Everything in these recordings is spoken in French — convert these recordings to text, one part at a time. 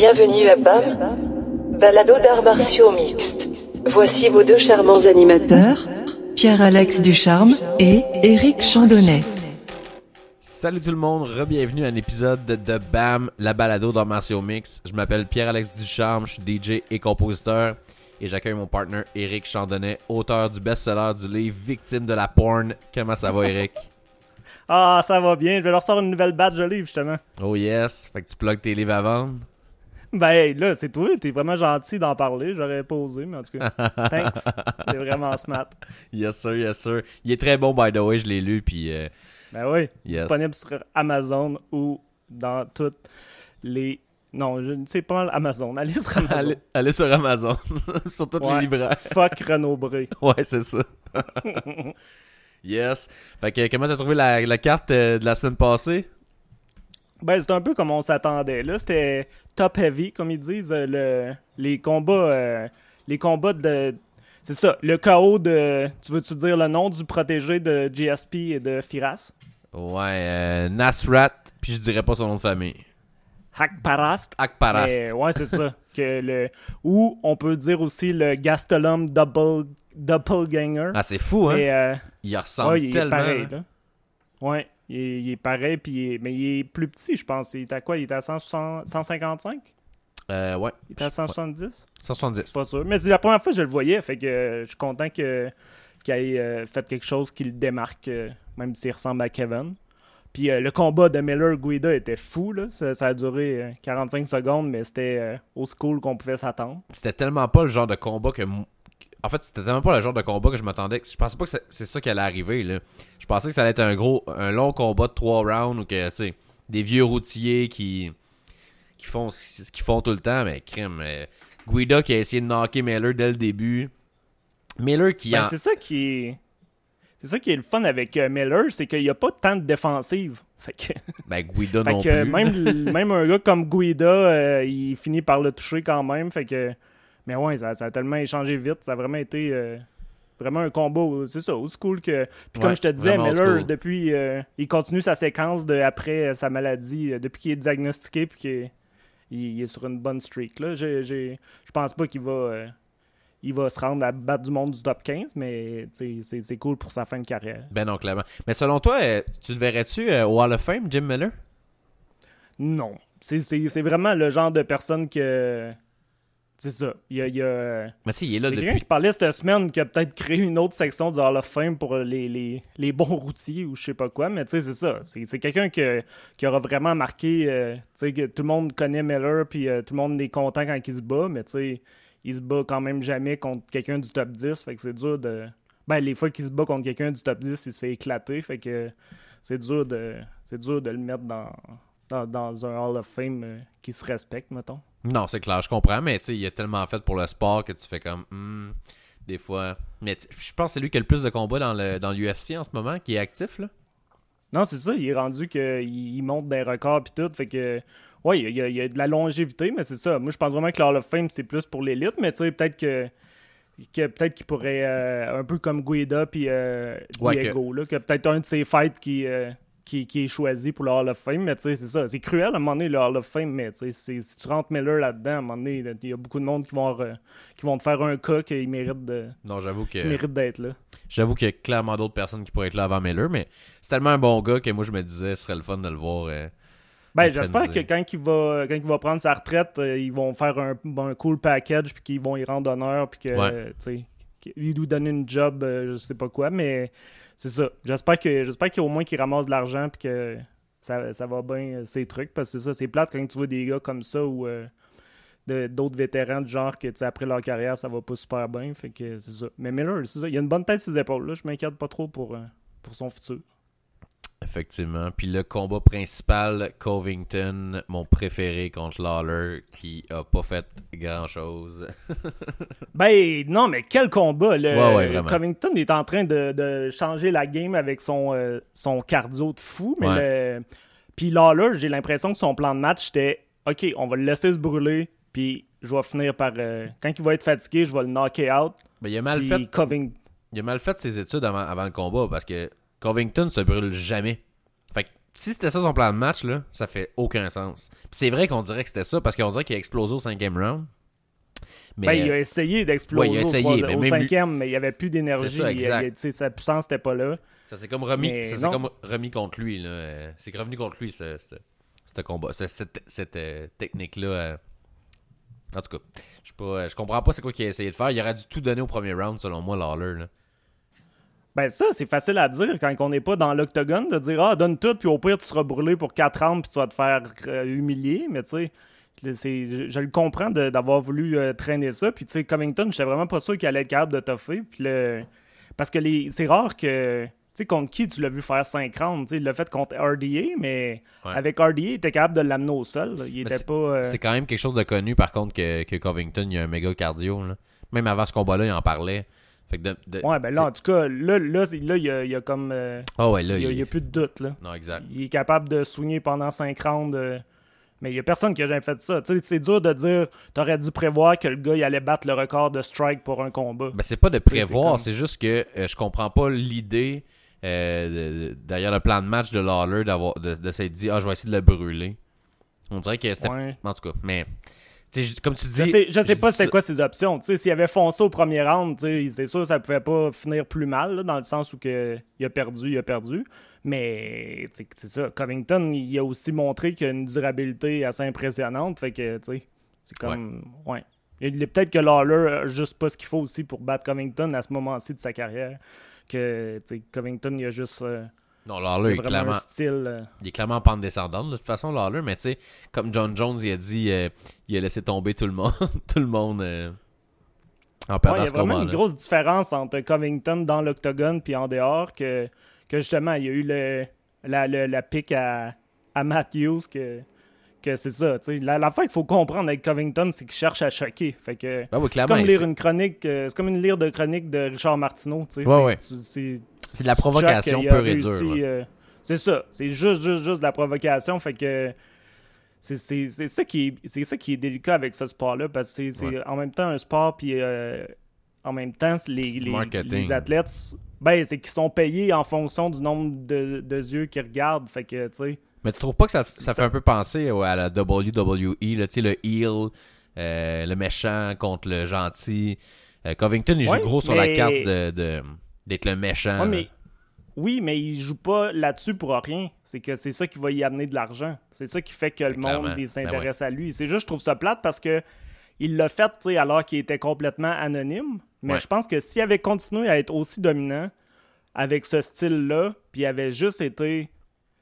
Bienvenue à BAM, balado d'arts martiaux mixtes. Voici vos deux charmants animateurs, Pierre-Alex Ducharme et Éric Chandonnet. Salut tout le monde, re-bienvenue à un épisode de, BAM, la balado d'arts martiaux mix. Je m'appelle Pierre-Alex Ducharme, je suis DJ et compositeur. Et j'accueille mon partner Éric Chandonnet, auteur du best-seller du livre Victime de la porn. Comment ça va, Éric? Ah, ça va bien. Je vais leur sortir une nouvelle batch de livres, justement. Oh yes, fait que tu plugues tes livres à vendre? Ben là, c'est toi. T'es vraiment gentil d'en parler. J'aurais pas osé, mais en tout cas, thanks. C'est vraiment smart. Yes sir, yes sir. Il est très bon, by the way, je l'ai lu, puis... euh, Ben oui. Yes. Disponible sur Amazon ou dans toutes les. Non, je ne sais pas Amazon. Allez sur Amazon. allez, allez sur Amazon, sur tous les libraires. Fuck Renaud Bré. Ouais, c'est ça. yes. Fait que comment t'as trouvé la, la carte euh, de la semaine passée? Ben, c'est un peu comme on s'attendait. Là, c'était top heavy, comme ils disent. euh, le, les combats. euh, les combats de. C'est ça, le chaos de. Tu veux-tu dire le nom du protégé de GSP et de Firas? Ouais, euh, Nasrat, puis je dirais pas son nom de famille. Hakparast. Akparast. Mais, ouais, c'est ça. Que le, ou on peut dire aussi le Gastelum Double, Doppelganger. Ah, c'est fou, hein? Mais, euh, il ressemble ouais, il est tellement. pareil. hein. Là. Ouais, il est, il est pareil, puis il est- mais il est plus petit, je pense. Il est à quoi? Il est à 160 155 Euh, ouais. Il est à 170 170. Pas sûr. Mais c'est la première fois que je le voyais, fait que euh, je suis content qu'il ait euh, fait quelque chose qui le démarque, euh, même s'il ressemble à Kevin. Puis euh, le combat de Miller-Guida était fou, là. Ça, ça a duré euh, 45 secondes, mais c'était euh, au school qu'on pouvait s'attendre. C'était tellement pas le genre de combat que. En fait, c'était tellement pas le genre de combat que je m'attendais. Je pensais pas que c'est- ça qui allait arriver, là. Je pensais que ça allait être un gros, un long combat de trois rounds ou que, tu sais, des vieux routiers qui. qui font ce qu'ils font tout le temps, mais crème. euh, Guida qui a essayé de knocker Miller dès le début. Miller qui Ben, en- C'est ça qui est. C'est ça qui est le fun avec euh, Miller, c'est qu'il n'y a pas tant de défensive. Fait que, Ben, Guida fait non que plus. même, même un gars comme Guida, euh, il finit par le toucher quand même. Fait que, mais ouais, ça, ça a tellement échangé vite. Ça a vraiment été euh, vraiment un combo. C'est ça, old school que. Puis comme Ouais, je te disais, Miller, school. depuis, euh, il continue sa séquence de après euh, sa maladie, depuis qu'il est diagnostiqué, puis qu'il est- il, il est sur une bonne streak. Là, J'ai- je pense pas qu'il va. il va se rendre à battre du monde du top 15, mais c'est cool pour sa fin de carrière. Ben non, clairement. Mais selon toi, tu le verrais-tu au Hall of Fame, Jim Miller? Non. C'est vraiment le genre de personne que. C'est ça. Il y a, il y a- Mais tu sais, il est là il y a quelqu'un depuis. qui parlait cette semaine qui a peut-être créé une autre section du Hall of Fame pour les, les, les bons routiers ou je sais pas quoi, mais tu sais, c'est ça. C'est quelqu'un que- qui aura vraiment marqué. euh, tu sais, que tout le monde connaît Miller, puis euh, tout le monde est content quand il se bat, mais tu sais, il se bat quand même jamais contre quelqu'un du top 10, fait que c'est dur de. Ben, les fois qu'il se bat contre quelqu'un du top 10, il se fait éclater, fait que c'est dur de. C'est dur de le mettre dans, dans, dans un Hall of Fame euh, qui se respecte, mettons. Non, c'est clair, je comprends, mais tu sais, il a tellement fait pour le sport que tu fais comme. hmm, des fois. Mais je pense que c'est lui qui a le plus de combats dans le dans l'UFC en ce moment, qui est actif, là. Non, c'est ça, il est rendu qu'il il monte des records puis tout, fait que ouais, il y, a, il y a de la longévité, mais c'est ça. Moi, je pense vraiment que le Hall of Fame c'est plus pour l'élite, mais tu sais peut-être que, que peut-être qu'il pourrait euh, un peu comme Guida puis euh, Ouais, Diego là, que peut-être un de ses fights qui euh, qui, qui est choisi pour le Hall of Fame, mais tu sais, c'est ça. C'est cruel à un moment donné, le Hall of Fame, mais tu sais, si tu rentres Miller là-dedans, à un moment donné, il y a beaucoup de monde qui vont, re- qui vont te faire un cas qu'il mérite de Non, j'avoue que. mérite d'être là. J'avoue qu'il y a clairement d'autres personnes qui pourraient être là avant Miller, mais c'est tellement un bon gars que moi je me disais ce serait le fun de le voir. euh, Ben, j'espère que quand il va quand il va prendre sa retraite, euh, ils vont faire un, un cool package puis qu'ils vont y rendre honneur puis que Ouais. euh, tu sais lui donnent une job euh, je sais pas quoi mais c'est ça. J'espère que j'espère qu'au moins qu'il ramasse de l'argent puis que ça, ça va bien euh, ces trucs parce que c'est ça, c'est plate quand tu vois des gars comme ça ou euh, d'autres vétérans du genre que tu après leur carrière ça va pas super bien fait que c'est ça. Mais Miller, c'est ça, il a une bonne tête sur ses épaules là, je m'inquiète pas trop pour euh, pour son futur. Effectivement. Puis le combat principal, Covington, mon préféré contre Lawler, qui a pas fait grand chose. Ben non, mais quel combat! Le, Ouais, ouais, vraiment. Covington est en train de, de changer la game avec son, euh, son cardio de fou. Mais le... Puis là, j'ai l'impression que son plan de match, c'était OK, on va le laisser se brûler, puis je vais finir par. euh, quand il va être fatigué, je vais le knocker out. Mais il a mal Puis fait Covington. il a mal fait ses études avant, avant le combat parce que Covington se brûle jamais. Fait que si c'était ça son plan de match, là, ça fait aucun sens. Puis c'est vrai qu'on dirait que c'était ça parce qu'on dirait qu'il a explosé au cinquième round. Mais Ben, il a essayé d'exploser Ouais, au lui- cinquième, mais il n'y avait plus d'énergie. Sa puissance n'était pas là. ça s'est comme comme remis contre lui. C'est revenu contre lui, ce, ce- ce combat, ce- cette, cette, euh, technique-là. euh. En tout cas, je pas, je comprends pas c'est quoi qu'il a essayé de faire. Il aurait dû tout donner au premier round, selon moi, Lawler. Là. Ben ça, c'est facile à dire quand on n'est pas dans l'octogone, de dire « Ah, donne tout, puis au pire, tu seras brûlé pour 4 rounds, puis tu vas te faire euh, humilier. » Mais tu sais, le- je, je le comprends d'avoir voulu euh, traîner ça. Puis tu sais, Covington, j'étais vraiment pas sûr qu'il allait être capable de toffer. Puis le... Parce que les... c'est rare que... Tu sais, contre qui tu l'as vu faire 5 rounds? Tu sais, il l'a fait contre RDA, mais Ouais. avec RDA, il était capable de l'amener au sol. là. Il était pas... euh, C'est quand même quelque chose de connu, par contre, que, que Covington, il a un méga cardio. Là. Même avant ce combat-là, il en parlait. Fait que de, de- Ouais, ben là, en tout cas, là, là, il y a, il y a comme... euh, Ah ouais, là, il y a, il- il y a plus de doute, là. Non, exact. Il est capable de swinger pendant 5 rounds. euh, mais il y a personne qui a jamais fait ça. Tu sais, c'est dur de dire t'aurais dû prévoir que le gars il allait battre le record de strike pour un combat. Ben, c'est pas de c'est prévoir, comme- c'est juste que euh, je comprends pas l'idée euh, de- de- derrière le plan de match de Lawler de, de s'être dit ah je vais essayer de le brûler. On dirait que c'était Ouais. en tout cas, mais comme tu dis Je sais, je sais pas c'était quoi ses options. Tu sais, s'il avait foncé au premier round, c'est sûr que ça pouvait pas finir plus mal, là, dans le sens où que il a perdu, il a perdu. Mais c'est ça. Covington, il a aussi montré qu'il a une durabilité assez impressionnante. Fait que, tu sais, c'est comme. Ouais. Il est peut-être que Lawler a juste pas ce qu'il faut aussi pour battre Covington à ce moment-ci de sa carrière. Que, tu sais, Covington, il a juste. euh, Non, Lawler est clairement style. euh, il est clairement en pente descendante de toute façon Lawler, mais tu sais comme John Jones il a dit euh, il a laissé tomber tout le monde tout le monde euh, en Ouais, perdant il y a vraiment une grosse différence entre Covington dans l'octogone puis en dehors que, que justement, il y a eu le, la, le- la pique à, à Matthews que, que c'est ça. sais. La, l'affaire qu'il faut comprendre avec Covington, c'est qu'il cherche à choquer. Fait que Ben oui, c'est comme lire une chronique, euh, c'est comme une lire de chronique de Richard Martineau. Ouais, c'est, ouais. de la provocation pure et dure, ouais. euh, c'est ça. C'est juste, juste, juste de la provocation. Fait que c'est, c'est, c'est ça qui est, c'est ça qui est délicat avec ce sport-là parce que c'est, en même temps un sport puis euh, en même temps les, les, les athlètes ben c'est qu'ils sont payés en fonction du nombre de, de yeux qu'ils regardent fait que tu sais Mais tu trouves pas que ça, ça ça. fait un peu penser à la WWE, là, le heel, euh, le méchant contre le gentil. Euh, Covington, il joue Ouais, gros sur la carte de, de- d'être le méchant. Ouais, là. mais oui mais il joue pas là-dessus pour rien c'est que c'est ça qui va y amener de l'argent c'est ça qui fait que le Clairement. monde il Ben s'intéresse à lui c'est juste je trouve ça plate parce que il l'a fait alors qu'il était complètement anonyme mais je pense que s'il avait continué à être aussi dominant avec ce style-là, puis il avait juste été,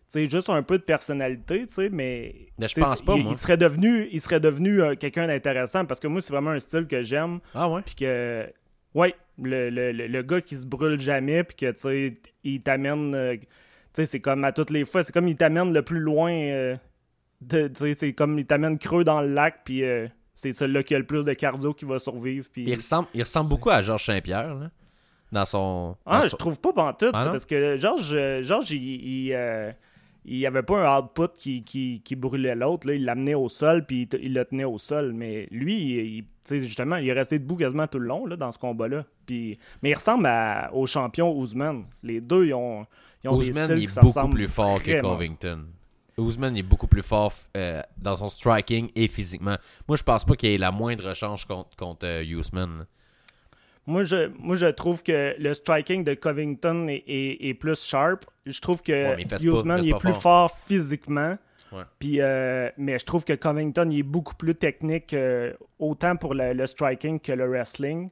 sais, juste un peu de personnalité, tu sais, mais... Mais je pense pas, il, moi. Il serait devenu, il serait devenu euh, quelqu'un d'intéressant, parce que moi, c'est vraiment un style que j'aime, Ah ouais? puis que... Ouais, le, le, le, le gars qui se brûle jamais, puis que, tu sais, il t'amène... euh, tu sais, c'est comme à toutes les fois, c'est comme il t'amène le plus loin... euh, de- tu sais, c'est comme il t'amène creux dans le lac, puis euh, c'est celui-là qui a le plus de cardio qui va survivre, puis... Il ressemble, il ressemble beaucoup à Georges Saint-Pierre, là, dans son... Ah, dans je son- trouve pas pantoute, Ah parce que Georges, Georges, il, il, euh, il avait pas un output qui, qui, qui brûlait l'autre, il l'amenait au sol, puis il, le tenait au sol, mais lui, il, justement, il est resté debout quasiment tout le long, là, dans ce combat-là, puis, mais il ressemble à- au champion Ousmane, les deux, ils ont, ils ont des Ousmane, styles est beaucoup plus fort que. Covington. Ousmane est beaucoup plus fort euh, dans son striking et physiquement. Moi, je pense pas qu'il y ait la moindre chance contre, contre euh, Usman. Moi je, moi, je trouve que le striking de Covington est, est- est plus sharp. Je trouve que Ouais, il pas, il est plus fort. fort, physiquement. Ouais. Puis, euh, mais je trouve que Covington il est beaucoup plus technique, euh, autant pour le, le striking que le wrestling.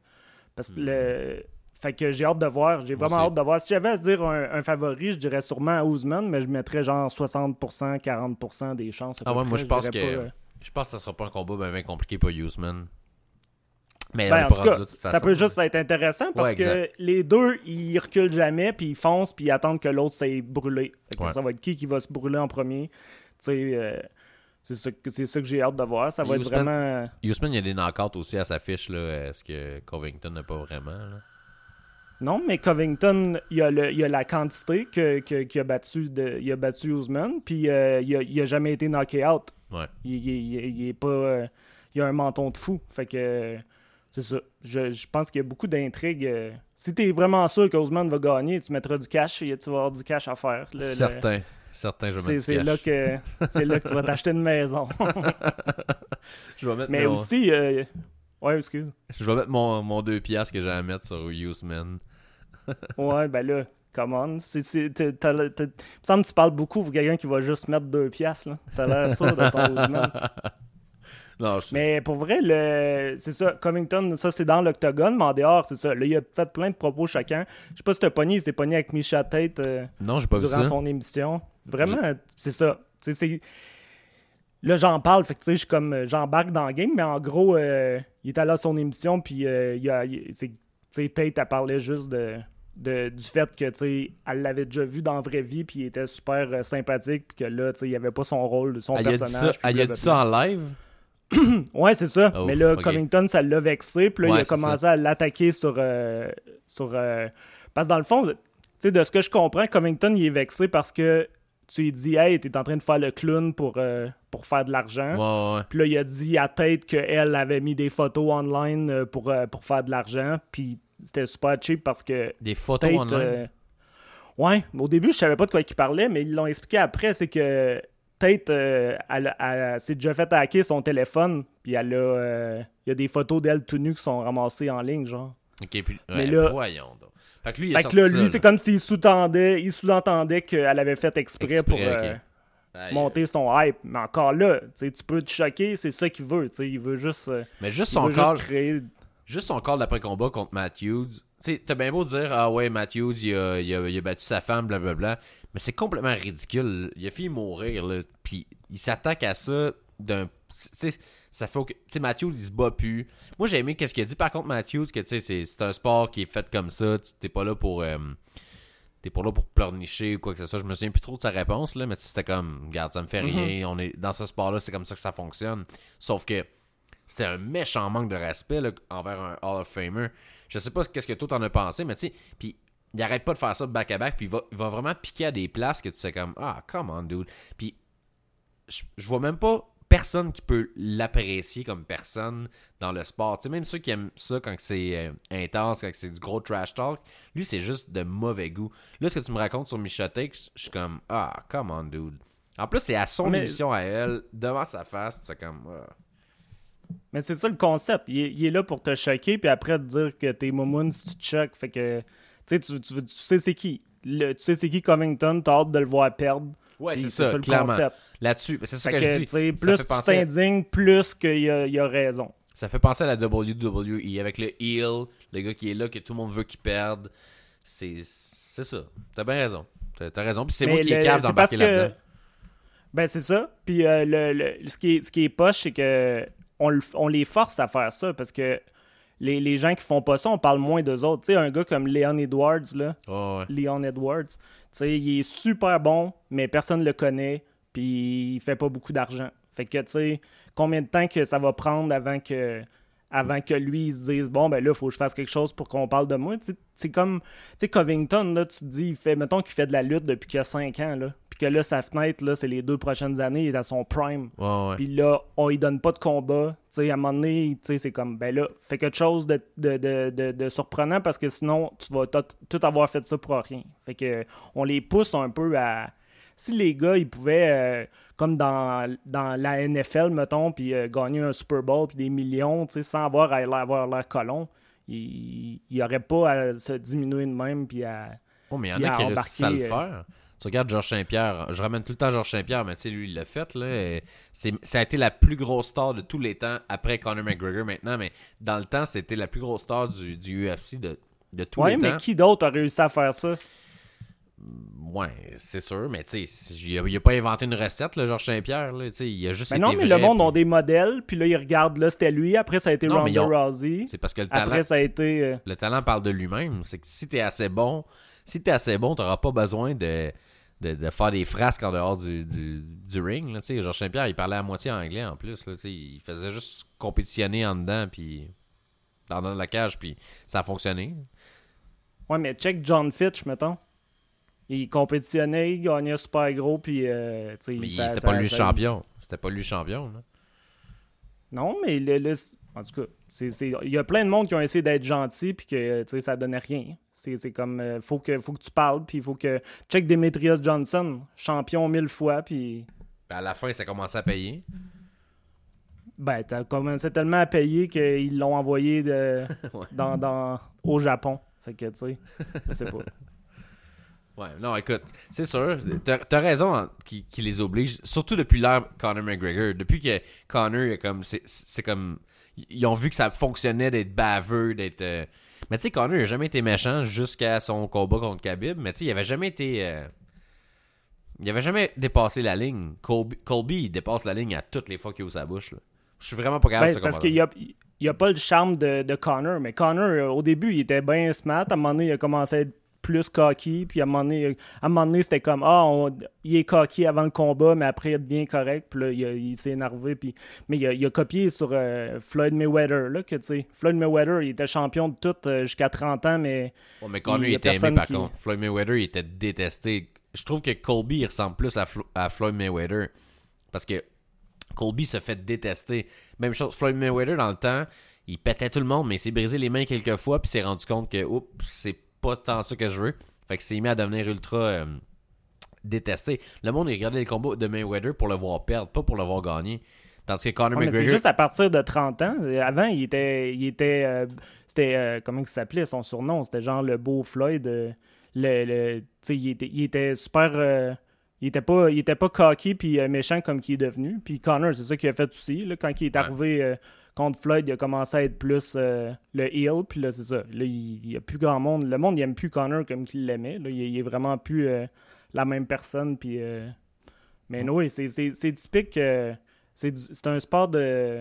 Parce que le. Fait que j'ai hâte de voir. J'ai vraiment hâte de voir. Si j'avais à se dire un, un favori, je dirais sûrement Ousmane, mais je mettrais genre 60%, 40% des chances. à Ah ouais, moi, je pense que- pas, euh, Je pense que ça sera pas un combat bien, bien compliqué pour Usman. Mais Ben, en tout cas, ça peut juste être intéressant parce Ouais, que les deux, ils reculent jamais, puis ils foncent, puis ils attendent que l'autre s'est brûlé. Ouais. Ça va être qui qui va se brûler en premier. Euh, c'est ça, que- que j'ai hâte de voir. Ça va être vraiment... Usman, il y a des knockouts aussi à sa fiche. là. Est-ce que Covington n'a pas vraiment? là? Non, mais Covington, il y a, le, il y a la quantité que, que- qu'il a battu, de, il a battu Usman, puis euh, il, a, il a jamais été knocké out. Ouais. Il, il- il- il est pas... euh, il a un menton de fou. Fait que... c'est ça. Je, je pense qu'il y a beaucoup d'intrigues. euh. Si t'es vraiment sûr qu'Ousmane va gagner, tu mettras du cash et tu vas avoir du cash à faire. Le- le- Certain. certain, je vais C'est c'est là, que, c'est là que tu vas t'acheter une maison. Je vais mettre, Mais mon, aussi. euh, Ouais, excuse. je vais mettre mon, mon 2 piastres que j'ai à mettre sur Useman. Ouais, ben là, come on. C'est, c'est, t'as- t'as- t'as- Il me semble que tu parles beaucoup pour quelqu'un qui va juste mettre deux piastres. Là. T'as l'air sûr de ton Ousmane. Non, je Mais pour vrai, le... c'est ça. Covington, ça, c'est dans l'octogone, mais en dehors, c'est ça. Là, il a fait plein de propos chacun. Je sais pas si t'as pogné, il s'est pogné avec Misha Tate euh, Non, pas vu durant ça. son émission. Vraiment, c'est ça. C'est... Là, j'en parle, fait que tu sais, je suis comme, euh, j'embarque dans le game, mais en gros, euh, il est allé à son émission, puis euh, il a, il- Tate, elle parlait juste de, de- du fait que, tu sais, elle l'avait déjà vu dans la vraie vie, puis il était super euh, sympathique, puis que là, tu sais, il avait pas son rôle, son Elle a dit personnage. ça, puis elle a dit blablabla. ça en live? Ouais, c'est ça. Oh, mais là. Covington, ça l'a vexé. Puis là, Ouais, il a commencé à l'attaquer sur. euh, sur euh, Parce que dans le fond, tu sais, de ce que je comprends, Covington, il est vexé parce que tu lui dis, hey, t'es en train de faire le clown pour, euh, pour faire de l'argent. Ouais, ouais. Puis là, il a dit à tête qu'elle avait mis des photos online pour, pour faire de l'argent. Puis c'était super cheap parce que Des photos Tate, online? ouais, au début, je savais pas de quoi il parlait, mais ils l'ont expliqué après. C'est que Tate, euh, elle, elle s'est déjà fait hacker son téléphone, puis elle a, euh, il y a des photos d'elle tout nue qui sont ramassées en ligne, genre. Ok, puis mais là- voyons donc. Fait que lui, il a Fait sorti que là, lui, c'est comme s'il sous-entendait, il sous-entendait qu'elle avait fait exprès, pour euh, monter son hype. Mais encore là, tu peux te choquer, c'est ça qu'il veut, tu sais, il veut juste, Mais juste son juste créer. juste son call d'après-combat contre Matthews. Sais, t'as bien beau dire, ah ouais, Matthews, il a, il a- il a battu sa femme, blablabla. Mais c'est complètement ridicule. Il a fait mourir, là. Puis il s'attaque à ça d'un. Tu sais, ça fait. Tu sais, Matthews, il se bat plus. Moi, j'ai aimé qu'est-ce qu'il a dit, par contre, Matthews, que tu sais, c'est- un sport qui est fait comme ça. T'es pas là pour. euh, T'es pas là pour pleurnicher ou quoi que ce soit. Je me souviens plus trop de sa réponse, là, mais c'était comme, regarde, ça me fait rien. On est dans ce sport-là, c'est comme ça que ça fonctionne. Sauf que c'était un méchant manque de respect là, envers un Hall of Famer. Je sais pas qu'est-ce que toi t'en as pensé, mais tu sais, puis il arrête pas de faire ça back à back, puis il va, il va vraiment piquer à des places que tu fais comme ah come on dude. Puis je, je vois même pas personne qui peut l'apprécier comme personne dans le sport. Tu sais, même ceux qui aiment ça quand c'est euh, intense, quand c'est du gros trash talk, lui c'est juste de mauvais goût. Là, ce que tu me racontes sur Michotek, je je suis comme ah come on dude. En plus, c'est à son Mais- émission à elle, devant sa face, tu fais comme ah. Mais c'est ça le concept. Il est, il est là pour te choquer, puis après te dire que t'es moumoune si tu te choques. Fait que, tu sais, tu, tu, tu sais c'est qui. Le- tu sais c'est qui Covington, t'as hâte de le voir perdre. Ouais, c'est ça, le clairement. concept. Là-dessus, c'est ça que, que, je tu dis. sais, Ça plus tu à- t'indignes, plus qu'il a, il a raison. Ça fait penser à la WWE avec le heel, le gars qui est là, que tout le monde veut qu'il perde. C'est c'est ça. T'as bien raison. T'as raison. Puis c'est moi qui est le- capable c'est parce d'embarquer que- là-dedans. Ben, c'est ça. Puis euh, le, le- ce, qui est, ce qui est poche, c'est que on, le- on les force à faire ça parce que les, les gens qui font pas ça, on parle moins d'eux autres. Tu sais, un gars comme Leon Edwards, là, Oh, ouais. Leon Edwards, tu sais, il est super bon, mais personne le connaît, puis il fait pas beaucoup d'argent. Fait que, tu sais, combien de temps que ça va prendre avant que avant que lui il se dise bon ben là faut que je fasse quelque chose pour qu'on parle de moi Tu sais, c'est comme tu sais Covington là tu te dis il fait mettons qu'il fait de la lutte depuis qu'il a 5 ans là puis que là sa fenêtre là c'est les deux prochaines années il est à son prime puis là, on lui donne pas de combat. Tu sais, à un moment donné, tu sais, c'est comme, ben là, fais quelque chose de, de, de, de, surprenant parce que sinon, tu vas tout, avoir fait ça pour rien. Fait que, on les pousse un peu à. Si les gars, ils pouvaient, euh, comme dans, dans la NFL, mettons, puis euh, gagner un Super Bowl, puis des millions, tu sais, sans avoir à avoir l'air colon, il n'y aurait pas à se diminuer de même, puis à. Oh, mais il y en a qui réussissent à le euh, faire. Tu regardes Georges Saint-Pierre. Je ramène tout le temps Georges Saint-Pierre, mais tu sais, lui, il l'a fait. Là. Ça a été la plus grosse star de tous les temps, après Conor McGregor maintenant, mais dans le temps, c'était la plus grosse star du, du UFC de, de tous Ouais, les mais temps. qui d'autre a réussi à faire ça? Ouais, c'est sûr, mais tu sais, il a, il a pas inventé une recette, le Georges Saint-Pierre. tu Il a juste Mais été non, mais vrai, le monde puis- ont des modèles, puis là, ils regardent, là, c'était lui, après, ça a été Non, mais Ronda ont- Rousey. C'est parce que le talent, Après, ça a été. euh, le talent parle de lui-même. C'est que si t'es assez bon, si t'es assez bon, t'auras pas besoin de, de, de faire des frasques en dehors du, du, du ring. Là. Georges Saint-Pierre, il parlait à moitié anglais en plus. Là, il faisait juste compétitionner en dedans, puis dans la cage, puis ça a fonctionné. Ouais, mais check John Fitch, mettons. Il compétitionnait, il gagnait super gros, puis. euh, Mais c'était pas lui champion. C'était pas lui champion. là. Non, mais le, le- en tout cas, il y a plein de monde qui ont essayé d'être gentils puis que ça donnait rien. C'est comme, euh, faut, que, faut que tu parles, puis il faut que. Check Demetrius Johnson, champion mille fois, puis. À la fin, ça commençait à payer. Ben, t'as commencé tellement à payer qu'ils l'ont envoyé de, Ouais. dans, dans, au Japon. Fait que, tu sais, je sais pas. Ouais, non, écoute, c'est sûr, t'as as raison hein, qui, qui les oblige, surtout depuis l'ère Conor McGregor. Depuis que Conor, est comme, c'est comme, ils ont vu que ça fonctionnait d'être baveux, d'être. euh, Mais tu sais, Conor, il a jamais été méchant jusqu'à son combat contre Khabib, mais tu sais, il avait jamais été. euh, Il avait jamais dépassé la ligne. Colby, Colby, il dépasse la ligne à toutes les fois qu'il ouvre sa bouche. Je suis vraiment pas capable Ben, de ce parce qu'il y a, il y a pas le charme de, de Connor, mais Connor, euh, au début, il était bien smart. À un moment donné, il a commencé à être plus cocky, puis à un moment donné, à un moment donné, c'était comme ah on- il est cocky avant le combat mais après il est bien correct puis là il, s'est énervé puis mais il a, il a copié sur euh, Floyd Mayweather là que tu sais Floyd Mayweather il était champion de tout euh, jusqu'à 30 ans mais Ouais, mais Conor, Il était aimé par qui- contre. Floyd Mayweather, il était détesté. Je trouve que Colby, il ressemble plus à, Flo- à Floyd Mayweather. Parce que Colby se fait détester. Même chose, Floyd Mayweather, dans le temps, il pétait tout le monde, mais il s'est brisé les mains quelques fois, puis s'est rendu compte que, oups, c'est pas tant ça que je veux. Fait que s'est mis à devenir ultra euh, détesté. Le monde, il regardait les combats de Mayweather pour le voir perdre, pas pour le voir gagner. Tandis que Conor Ouais, mais c'est McGregor. juste à partir de 30 ans. Avant, il était. Il était euh, c'était. euh, comment il s'appelait son surnom? C'était genre le beau Floyd. le, le- tu sais, il, était, il était super. Il était pas, il était pas cocky puis euh, méchant comme qu'il est devenu. Puis Connor, c'est ça qu'il a fait aussi. Là, quand il est arrivé euh, contre Floyd, il a commencé à être plus euh, le heel. Puis là, c'est ça. Là, il, il y a plus grand monde. Le monde, il aime plus Connor comme qu'il l'aimait. Là, il, il est vraiment plus la même personne. Puis. mais non, oui, c'est, c'est, c'est typique. c'est, du- c'est un sport de.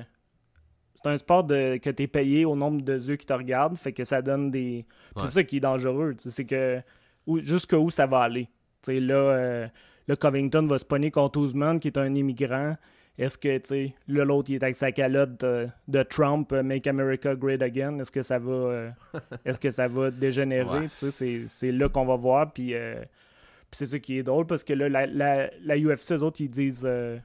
C'est un sport de, que tu es payé au nombre de yeux qui te regardent, fait que ça donne des. Ouais. C'est ça qui est dangereux, c'est que. où- Jusqu'où ça va aller. Tu sais, là, là, Covington va se pogner contre Ousmane, qui est un immigrant. Est-ce que, tu sais, là, l'autre, il est avec sa calotte de, de Trump, euh, Make America Great Again. Est-ce que ça va. euh, est-ce que ça va dégénérer, Ouais. tu sais, c'est, c'est là qu'on va voir, puis. euh, puis c'est ça qui est drôle parce que là, la, la, la UFC, eux autres, ils disent, euh,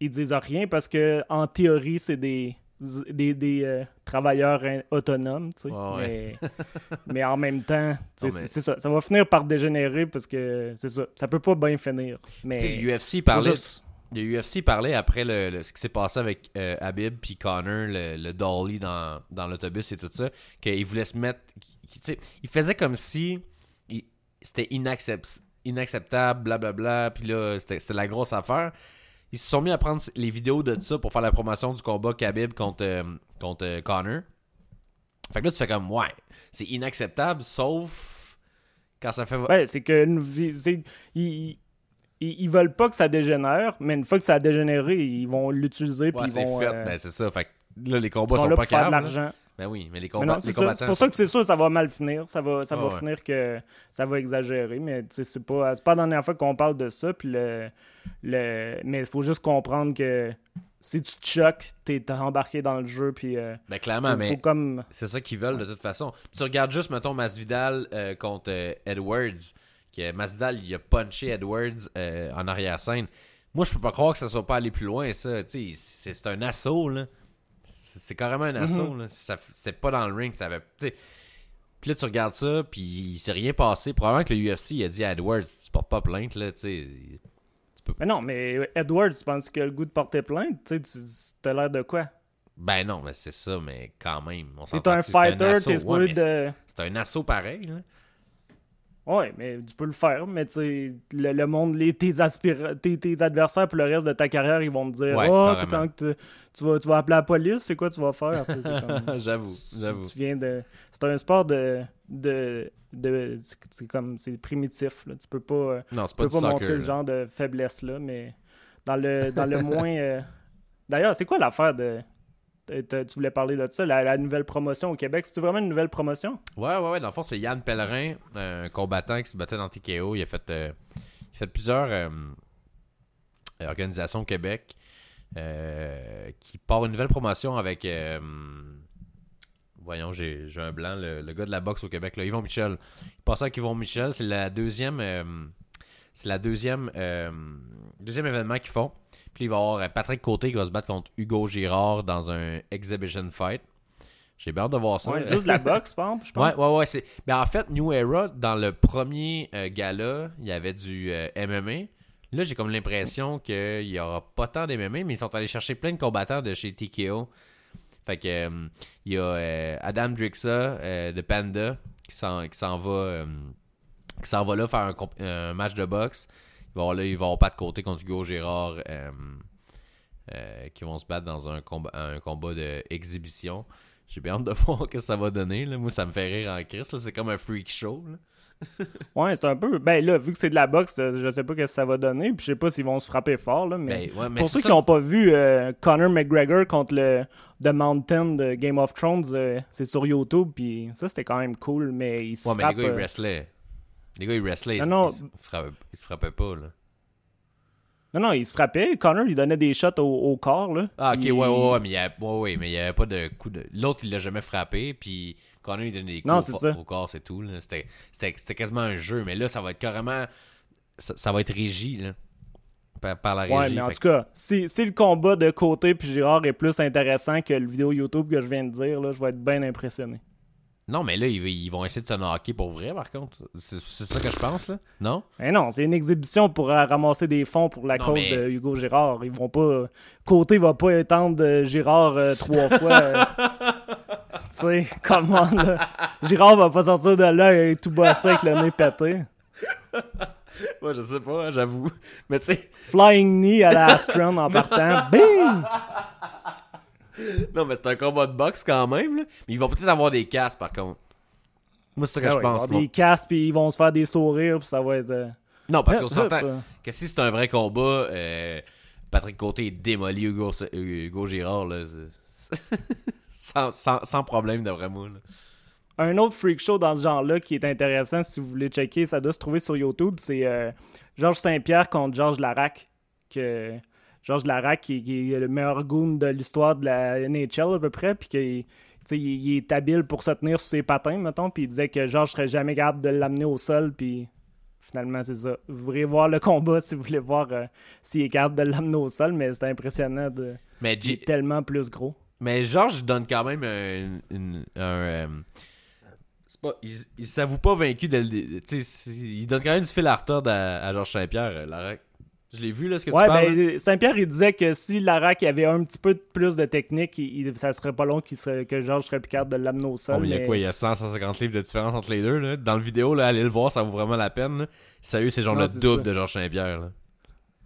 ils disent rien parce que en théorie, c'est des, des, des, euh, travailleurs autonomes, tu sais. Ouais. Mais, mais en même temps, tu sais, Non, c'est mais- c'est ça. Ça va finir par dégénérer parce que c'est ça. Ça peut pas bien finir. Mais l'UFC parlait, juste- Le UFC parlait après le, le- ce qui s'est passé avec euh, Habib puis Connor, le, le dolly dans, dans l'autobus et tout ça, qu'il voulait se mettre. tu sais, il faisait comme si il- c'était inaccept- inacceptable, blablabla, puis là, c'était la grosse affaire. Ils se sont mis à prendre les vidéos de ça pour faire la promotion du combat Khabib contre, euh, contre euh, Connor. Fait que là, tu fais comme, ouais, c'est inacceptable, sauf quand ça fait. Ouais, c'est que ils, ils, ils veulent pas que ça dégénère, mais une fois que ça a dégénéré, ils vont l'utiliser puis Ouais, ils c'est fait. euh, Ben, c'est ça. Fait que là, les ils combats sont sont, là pas pour faire de l'argent. Ben oui, mais les, Mais combats, non, les c'est ça. combattants. C'est pour ça que c'est sûr ça va mal finir. Ça va, ça Ah va ouais. finir que ça va exagérer. Mais c'est pas, pas la dernière fois qu'on parle de ça. Puis le, le, mais il faut juste comprendre que si tu te choques, t'es embarqué dans le jeu. Puis euh, Ben clairement, faut, mais faut comme. c'est ça qu'ils veulent de toute façon. Puis tu regardes juste, mettons, Masvidal euh, contre euh, Edwards. Que Masvidal, il a punché Edwards euh, en arrière-scène. Moi, je peux pas croire que ça soit pas allé plus loin, ça. Tu sais, c'est c'est un assaut, là. C'est carrément un assaut, là. Ça- C'était pas dans le ring, ça avait... Puis là, tu regardes ça, puis il s'est rien passé. Probablement que le UFC il a dit à Edwards, tu portes pas plainte, là, tu sais. Mais non, mais Edward, tu penses qu'il a le goût de porter plainte? Tu sais, tu t'as l'air de quoi? Ben non, mais c'est ça, mais quand même. T'es un que c'est un fighter, t'es Ouais, de. C'est un assaut pareil, là. Ouais, mais tu peux le faire, mais tu sais, le, le monde, les, tes, aspira- tes, tes adversaires pour le reste de ta carrière, ils vont te dire Ouais, Oh, carrément. quand tu, vas, tu vas appeler la police, c'est quoi tu vas faire? J'avoue, j'avoue. Tu viens de. C'est un sport de. de, de c'est- comme. C'est primitif, là. Tu peux pas, euh, Non, c'est tu pas peux pas soccer. montrer ce genre de faiblesse-là, mais dans le, dans le moins. euh, D'ailleurs, c'est quoi l'affaire de. Tu voulais parler de ça, la, nouvelle promotion au Québec. C'est-tu vraiment une nouvelle promotion? Ouais, ouais, ouais. Dans le fond, c'est Yann Pellerin, un combattant qui se battait dans TKO. Il a fait, euh, il a fait plusieurs euh, organisations au Québec euh, qui part une nouvelle promotion avec. euh, voyons, j'ai un blanc, le, gars de la boxe au Québec, là, Yvon Michel. Il passe avec Yvon Michel. C'est la deuxième. euh, C'est la deuxième, euh, deuxième événement qu'ils font. Puis il va y avoir euh, Patrick Côté qui va se battre contre Hugo Girard dans un exhibition fight. J'ai bien hâte de voir ça. Ouais, juste de la boxe, je pense. Ouais, ouais, ouais. c'est- Ben, en fait, New Era, dans le premier euh, gala, il y avait du euh, MMA. Là, j'ai comme l'impression qu'il n'y aura pas tant d'MMA, mais ils sont allés chercher plein de combattants de chez TKO. Fait que euh, il y a Adam Drixa de Panda qui s'en qui s'en va qui s'en va là faire un, comp- un match de boxe. Avoir là, il va avoir pas de côté contre Hugo Gérard euh, euh, qui vont se battre dans un combat un combat d'exhibition. J'ai bien hâte de voir ce que ça va donner. Là. Moi, ça me fait rire en crise. C'est comme un freak show. là. Ouais, c'est un peu. Ben là, vu que c'est de la boxe, euh, je sais pas ce que ça va donner. Puis je sais pas s'ils vont se frapper fort, là. Mais, Ben, ouais, mais pour ceux ça- qui n'ont pas vu euh, Conor McGregor contre le The Mountain de Game of Thrones, euh, c'est sur YouTube. Puis ça, c'était quand même cool. Mais ils se Ouais, mais les frappent. gars, ils wrestlaient. Les gars, ils wrestlaient. Ils, Non, non. ils se frappaient, ils se frappaient pas, là. Non, non, ils se frappaient. Connor, il donnait des shots au, au corps, là. Ah, ok, Il- ouais, ouais, ouais, mais il y avait, ouais, avait pas de coup de. L'autre, il l'a jamais frappé, puis Connor, il donnait des coups Non, au, ça. au corps, c'est tout. C'était, quasiment un jeu, mais là, ça va être carrément. Ça, ça va être régi, là. Par, par la régie. Ouais, mais en tout cas, si, si le combat de côté puis Girard est plus intéressant que le vidéo YouTube que je viens de dire, là, je vais être bien impressionné. Non, mais là, ils, ils vont essayer de se knocker pour vrai, par contre. C'est, ça que je pense, là. Non? Mais non, c'est une exhibition pour euh, ramasser des fonds pour la Non, cause mais- de Hugo Girard. Ils vont pas. Côté va pas étendre euh, Girard euh, trois fois. euh. tu sais, comment là? Girard va pas sortir de là et tout bossé avec le nez pété. Ouais, je sais pas, hein, j'avoue. Mais tu sais, Flying knee à la Askren en partant. Bing! Non, mais c'est un combat de boxe quand même, là. Mais ils vont peut-être avoir des casques, par contre. Moi, c'est ça que Ah je ouais, pense. avoir des casques puis ils vont se faire des sourires puis ça va être. euh, Non, parce qu'on s'entend que si c'est un vrai combat, euh, Patrick Côté démolit Hugo, Hugo Girard, là. sans, sans, sans problème, d'après moi. là. Un autre freak show dans ce genre-là qui est intéressant, si vous voulez checker, ça doit se trouver sur YouTube, c'est euh, Georges Saint-Pierre contre Georges Larac. Que Georges Larac, qui, qui est le meilleur goon de l'histoire de la NHL à peu près, puis qu'il il, est habile pour se tenir sur ses patins, mettons, puis il disait que Georges serait jamais capable de l'amener au sol, puis finalement, c'est ça. Vous pourrez voir le combat si vous voulez voir euh, s'il est capable de l'amener au sol, mais c'est impressionnant, de, Mais, il est tellement plus gros. mais Georges donne quand même un. un, euh, c'est pas, il, il s'avoue pas vaincu. c'est- il donne quand même du fil à retordre à, à Georges Saint-Pierre, euh, Larac. Je l'ai vu, là, ce que Ouais, tu parles. là. ben, Saint-Pierre, il disait que si Larac avait un petit peu de plus de technique, il, ça serait pas long serait, que Georges serait plus capable de l'amener au sol. Oh, mais il y a mais- quoi Il y a 100, 150 livres de différence entre les deux. Là? Dans le vidéo, là, allez le voir, ça vaut vraiment la peine. Là. Sérieux, c'est genre Non, le double ça. de Georges Saint-Pierre.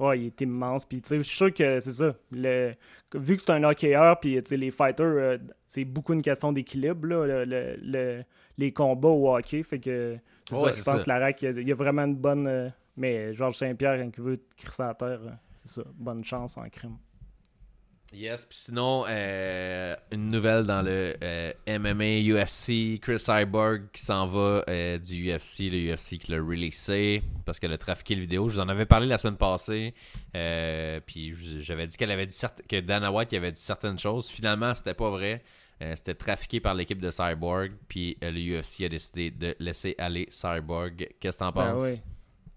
Ouais, il est immense. Puis, tu sais, je suis sûr que c'est ça. Le... Vu que c'est un hockeyeur, puis, tu sais, les fighters, euh, c'est beaucoup une question d'équilibre, le- le- les combats au hockey. Fait que, c'est ça. Je pense ça. que Larac, il y a, il y a vraiment une bonne. euh, Mais Georges Saint-Pierre, quand il veut crisser à terre, c'est ça. Bonne chance en crime. Yes, puis sinon, euh, une nouvelle dans le euh, MMA UFC, Chris Cyborg qui s'en va euh, du UFC, le UFC qui l'a releasé parce qu'elle a trafiqué le vidéo. Je vous en avais parlé la semaine passée, puis j'avais dit qu'elle avait dit que Dana White avait dit certaines choses. Finalement, c'était pas vrai. C'était trafiqué par l'équipe de Cyborg, puis le UFC a décidé de laisser aller Cyborg. Qu'est-ce que t'en Ben penses? oui.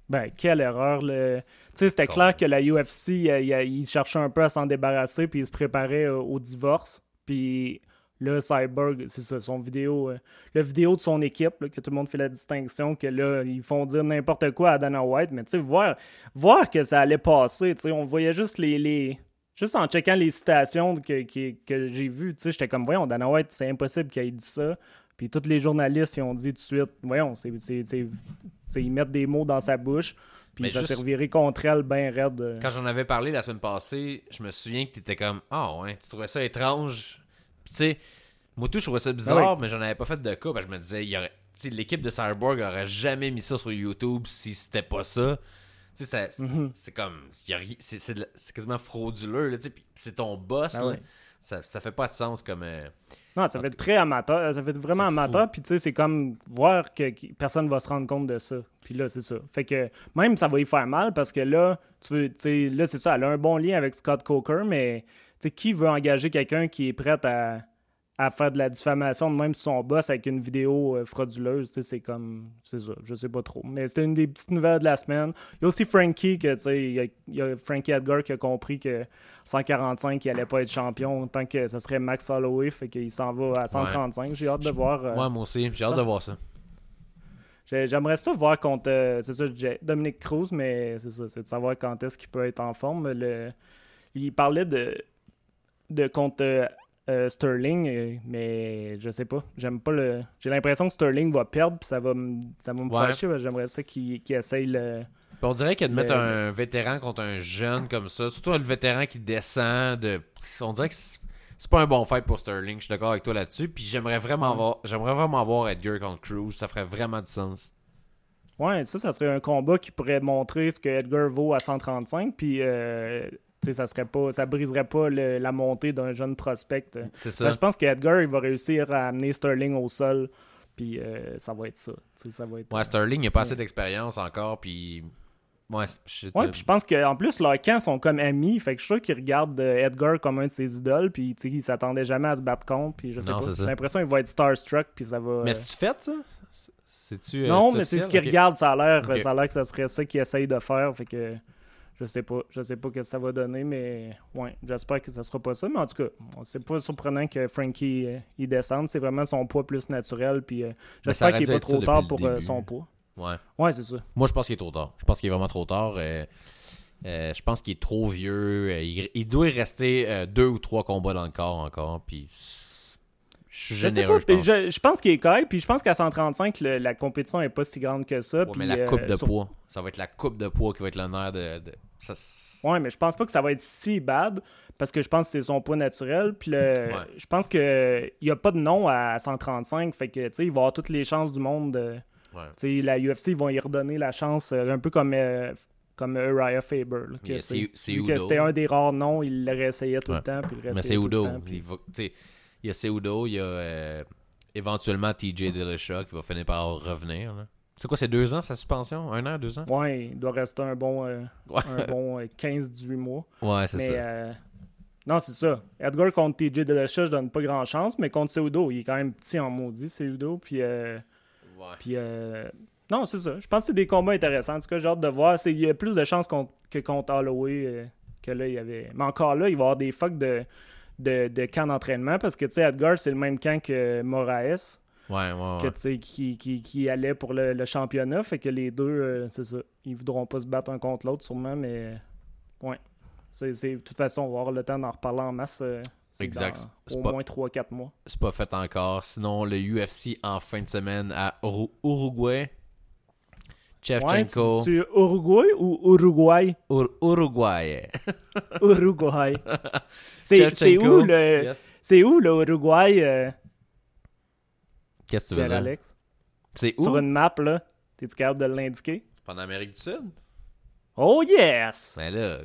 Ben, quelle erreur. Le... Tu sais, c'était clair que la UFC, il, il cherchait un peu à s'en débarrasser, puis il se préparait euh, au divorce. Puis là, Cyborg, c'est ça, son vidéo, euh, le vidéo de son équipe, là, que tout le monde fait la distinction, que là, ils font dire n'importe quoi à Dana White, mais tu sais, voir, voir que ça allait passer, tu sais, on voyait juste les... les... Juste en checkant les citations que, que, que j'ai vues, tu sais, j'étais comme, voyons, Dana White, c'est impossible qu'il ait dit ça. Puis tous les journalistes, ils ont dit tout de suite, voyons, c'est, ils mettent des mots dans sa bouche, puis ça juste- s'est reviré contre elle bien raide. euh. Quand j'en avais parlé la semaine passée, je me souviens que t'étais comme Ah ouais, tu trouvais ça étrange. Puis tu sais, moi tout, je trouvais ça bizarre, Ah mais j'en avais pas fait de cas. je me disais, il aurait, l'équipe de Cyborg aurait jamais mis ça sur YouTube si c'était pas ça. Tu sais, Mhm. c'est comme. C'est quasiment frauduleux, là, tu sais, puis c'est ton boss. Ah là. Ça, ça fait pas de sens comme. euh, Non, ça En fait très amateur, ça fait vraiment amateur, puis tu sais, c'est comme voir que, que personne va se rendre compte de ça. Puis là, c'est ça. Fait que même ça va y faire mal parce que là, tu veux, tu sais, là, c'est ça, elle a un bon lien avec Scott Coker, mais tu sais, qui veut engager quelqu'un qui est prêt à, à faire de la diffamation de même sur son boss avec une vidéo euh, frauduleuse, tu sais, c'est comme, c'est ça, je sais pas trop. Mais c'était une des petites nouvelles de la semaine. Il y a aussi Frankie, que, tu sais, il y a- il y, a Frankie Edgar qui a compris que 145, il allait pas être champion tant que ce serait Max Holloway, fait qu'il s'en va à 135. J'ai hâte de voir. euh, Ouais, moi aussi. J'ai hâte de voir ça. j'ai- J'aimerais ça voir contre, euh, c'est ça, Dominique Cruz, mais c'est ça, c'est de savoir quand est-ce qu'il peut être en forme. Le, il parlait de, de contre euh, Sterling, euh, mais je sais pas. J'aime pas le. J'ai l'impression que Sterling va perdre, puis ça va me, ça va me Ouais. fâcher. J'aimerais ça qu'il essaye le. Puis on dirait que de mettre Le- un vétéran contre un jeune comme ça, surtout le vétéran qui descend, de... on dirait que c'est pas un bon fight pour Sterling. Je suis d'accord avec toi là-dessus. Puis j'aimerais vraiment voir, j'aimerais vraiment voir Edgar contre Cruz. Ça ferait vraiment du sens. Ouais, ça, ça serait un combat qui pourrait montrer ce que Edgar vaut à 135, puis. euh, ça serait pas, ça briserait pas le- la montée d'un jeune prospect. C'est Ben, ça. je pense qu'Edgar, il va réussir à amener Sterling au sol. Puis euh, ça va être ça. Tu sais, ça va être, Ouais, Sterling, il a pas assez Ouais. d'expérience encore. Puis. Ouais, je Ouais, puis je pense qu'en plus, leurs camps sont comme amis. Fait que je suis sûr qu'ils regardent euh, Edgar comme un de ses idoles. Puis tu sais, ils s'attendaient jamais à se battre contre. Puis je sais Non, pas. J'ai l'impression qu'il va être starstruck. Puis ça va. Mais euh, c'est-tu fait, ça? Euh, non, mais c'est ce qu'ils regardent. Ça a l'air Ok. ça a l'air que ça serait ça qu'ils essayent de faire. Fait que. Je sais pas, je sais pas ce que ça va donner, mais ouais, j'espère que ça sera pas ça. Mais en tout cas, c'est pas surprenant que Frankie euh, il descende. C'est vraiment son poids plus naturel. Puis euh, j'espère qu'il est pas trop tard pour euh, son poids. Ouais. Ouais, c'est ça. Moi, je pense qu'il est trop tard. Je pense qu'il est vraiment trop tard. euh, je pense qu'il est trop vieux. il, il doit y rester deux ou trois combats dans le corps encore. Puis. Je suis Je sais pas, je pense. je, je pense qu'il est correct, puis je pense qu'à 135, le- la compétition est pas si grande que ça. Ouais, puis, mais la euh, coupe de sur- poids. Ça va être la coupe de poids qui va être nerf de. de- ça, Ouais, mais je pense pas que ça va être si bad, parce que je pense que c'est son poids naturel. Puis le- je pense que il y a pas de nom à 135, fait que tu sais, il va avoir toutes les chances du monde. de- Ouais. la UFC, ils vont y redonner la chance, euh, un peu comme, euh, comme Uriah Faber. là, que, c'est- c'est vu que Udo. c'était un des rares noms, il le réessayait tout le temps. Puis il le Mais c'est Udo. temps, puis- Il, va- il y a Seudo, il y a euh, éventuellement TJ Dillashaw qui va finir par revenir. là. C'est quoi, c'est deux ans sa suspension? Un an, deux ans? Ouais, il doit rester un bon, euh, Ouais, un bon euh, 15-18 mois. ouais c'est Mais ça. euh, non, c'est ça. Edgar contre TJ Dillashaw, je donne pas grand chance, mais contre Seudo, il est quand même petit en maudit, Seudo. Puis, euh, Ouais. puis euh, non, c'est ça. Je pense que c'est des combats intéressants. En tout cas, j'ai hâte de voir. C'est- Il y a plus de chances contre- que contre Holloway euh, que là, il y avait. Mais encore là, il va y avoir des fucks de, de, de camp d'entraînement parce que, tu sais, Edgar, c'est le même camp que Moraes, Ouais, ouais, que, ouais. tu sais, qui, qui, qui allait pour le, le championnat. Fait que les deux, euh, c'est ça. Ils voudront pas se battre un contre l'autre, sûrement, mais ouais. C'est, c'est- de toute façon, on va avoir le temps d'en reparler en masse. euh, c'est Exact. dans au pas- moins 3-4 mois. C'est pas fait encore. Sinon, le UFC en fin de semaine à Uru- Uruguay. Ouais, tu Chevchenko. dis-tu Uruguay ou Uruguay? Ur- Uruguay. Uruguay. c'est, où le, Yes. c'est où le Uruguay, euh, Qu'est-ce que tu veux dire? C'est où? Sur une map, là. T'es-tu capable de l'indiquer? C'est pas en Amérique du Sud? Oh yes! Mais là,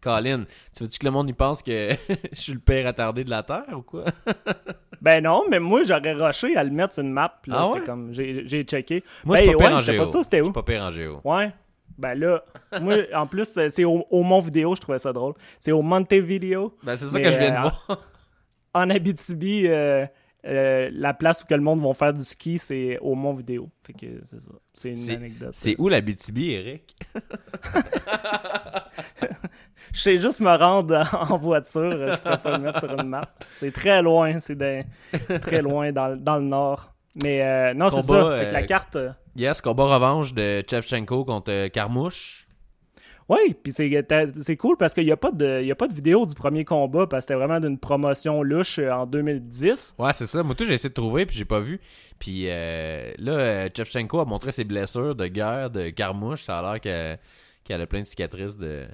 Colin, tu veux-tu que le monde y pense que je suis le père attardé de la Terre ou quoi? Ben non, mais moi, j'aurais rushé à le mettre sur une map. Là, Ah ouais? comme, j'ai, checké. Moi, Ben, je suis pas pire ouais, en géo. pas sûr c'était Je où. suis pas pire en géo. Ouais. Ben là, moi, en plus, euh, c'est au, au Mont Vidéo, je trouvais ça drôle. C'est au Montevideo. Ben, c'est ça Mais, que je viens de euh, voir. En Abitibi, euh, euh, la place où que le monde va faire du ski, c'est au Mont Vidéo. Fait que c'est ça. C'est une anecdote. C'est où la BTB, Eric? Je sais juste me rendre en voiture. Je pourrais pas le mettre sur une map. C'est très loin. C'est très loin dans, dans le nord. Mais euh, non, c'est ça. Fait que la euh, carte. euh, Yes, combat revanche de Chevchenko contre Carmouche. Oui, puis c'est t'as- c'est cool parce qu'il n'y a, pas de- y a pas de vidéo du premier combat parce que c'était vraiment d'une promotion louche euh, en 2010. Ouais, c'est ça. Moi, tout, j'ai essayé de trouver, puis j'ai pas vu. Puis euh, là, euh, Chevchenko a montré ses blessures de guerre de Carmouche. Ça a l'air qu'elle a plein de cicatrices de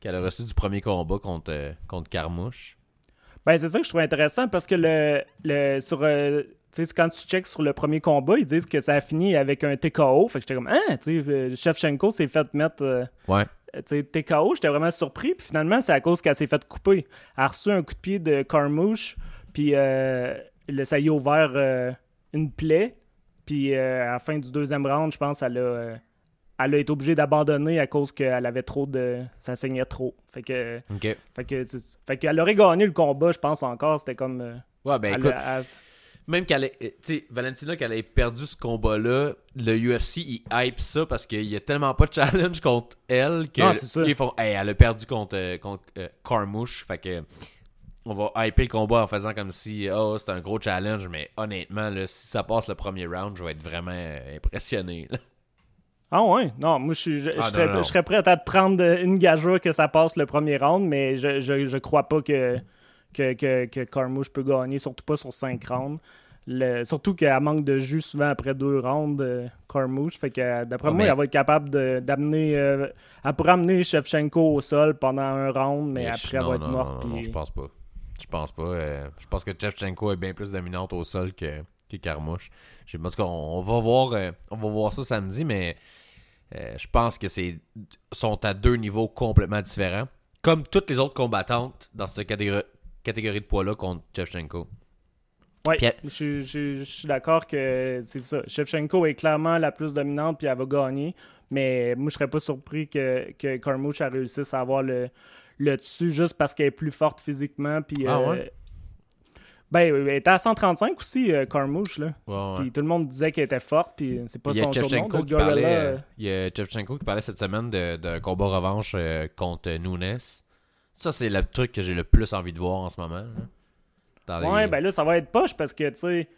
qu'elle a reçu du premier combat contre, euh, contre Carmouche. Ben, c'est ça que je trouve intéressant parce que le, le sur euh, quand tu checks sur le premier combat, ils disent que ça a fini avec un TKO. Fait que j'étais comme, ah, tu sais, euh, Shevchenko s'est fait mettre euh, Ouais. Tu sais, TKO. J'étais vraiment surpris. Puis finalement, c'est à cause qu'elle s'est fait couper. Elle a reçu un coup de pied de Carmouche. Puis euh, le, ça y a ouvert euh, une plaie. Puis euh, à la fin du deuxième round, je pense, elle a, euh, elle a été obligée d'abandonner à cause qu'elle avait trop de. Ça saignait trop. Fait que. Fait que fait qu'elle aurait gagné le combat, je pense encore. C'était comme. euh, Ouais, ben Elle écoute, elle- même qu'elle ait, Valentina, qu'elle ait perdu ce combat-là, le UFC, il hype ça parce qu'il y a tellement pas de challenge contre elle que Non, ça. ils font, hey, elle a perdu contre, euh, contre euh, Carmouche, fait que on va hyper le combat en faisant comme si, oh, c'est un gros challenge, mais honnêtement, là, si ça passe le premier round, je vais être vraiment euh, impressionné. là. Ah ouais? Non, moi, je, suis- je, je Ah, serais, je serais prêt à te prendre une gageure que ça passe le premier round, mais je, je, je crois pas que, que, que, que Carmouche peut gagner, surtout pas sur 5 rounds. Le- surtout qu'elle manque de jus souvent après deux rounds, euh, Carmouche. Fait que d'après Ah, moi, mais- elle va être capable d'amener. euh, elle pourrait amener Shevchenko au sol pendant un round, mais Mais après, elle va être morte. non, je pense pas. Je pense pas. euh, je pense que Chevchenko est bien plus dominante au sol que, que Carmouche. Je pense qu'on on va voir euh, on va voir ça samedi, mais je pense que c'est sont à deux niveaux complètement différents. Comme toutes les autres combattantes dans cette catégorie, catégorie de poids-là contre Chevchenko. Elle- je, suis- je- je suis d'accord que c'est ça. Shevchenko est clairement la plus dominante puis elle va gagner. Mais moi, je serais pas surpris que, que Carmouche a réussi à avoir le, le dessus juste parce qu'elle est plus forte physiquement. Puis, Ah euh, ouais? Ben, elle était à 135 aussi, euh, Carmouche. Là. Ouais, ouais. Puis tout le monde disait qu'elle était forte. Puis c'est pas Il y a son surnom. Shevchenko le qui Gorilla, parlait, euh, euh, il y a Shevchenko qui parlait cette semaine de- d'un combat revanche euh, contre Nunes. Ça, c'est le truc que j'ai le plus envie de voir en ce moment. là. Dans les- Ouais, ben là, ça va être poche parce que, tu sais,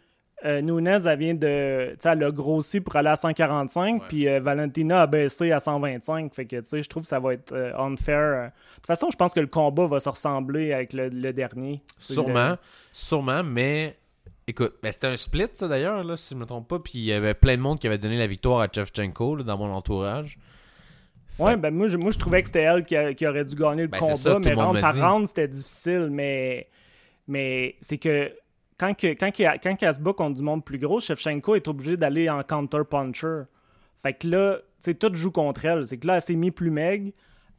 euh, Nunez, elle vient de. Tu sais, elle a grossi pour aller à 145, Ouais. puis euh, Valentina a baissé à 125. Fait que, tu sais, je trouve que ça va être euh, unfair. euh. De toute façon, je pense que le combat va se ressembler avec le, le dernier. Sûrement, le- sûrement, mais écoute, ben, c'était un split, ça d'ailleurs, là, si je me trompe pas. Puis il y avait plein de monde qui avait donné la victoire à Chevchenko là, dans mon entourage. Fait- Ouais, ben moi, je, moi, je trouvais que c'était elle qui, a- qui aurait dû gagner le Ben, combat, ça, mais round par round, c'était difficile, mais, mais c'est que quand, que, quand, a- quand qu'elle se bat contre du monde plus gros, Shevchenko est obligé d'aller en counter-puncher. Fait que là, tu sais, tout joue contre elle. C'est que là, elle s'est mis plus maigre,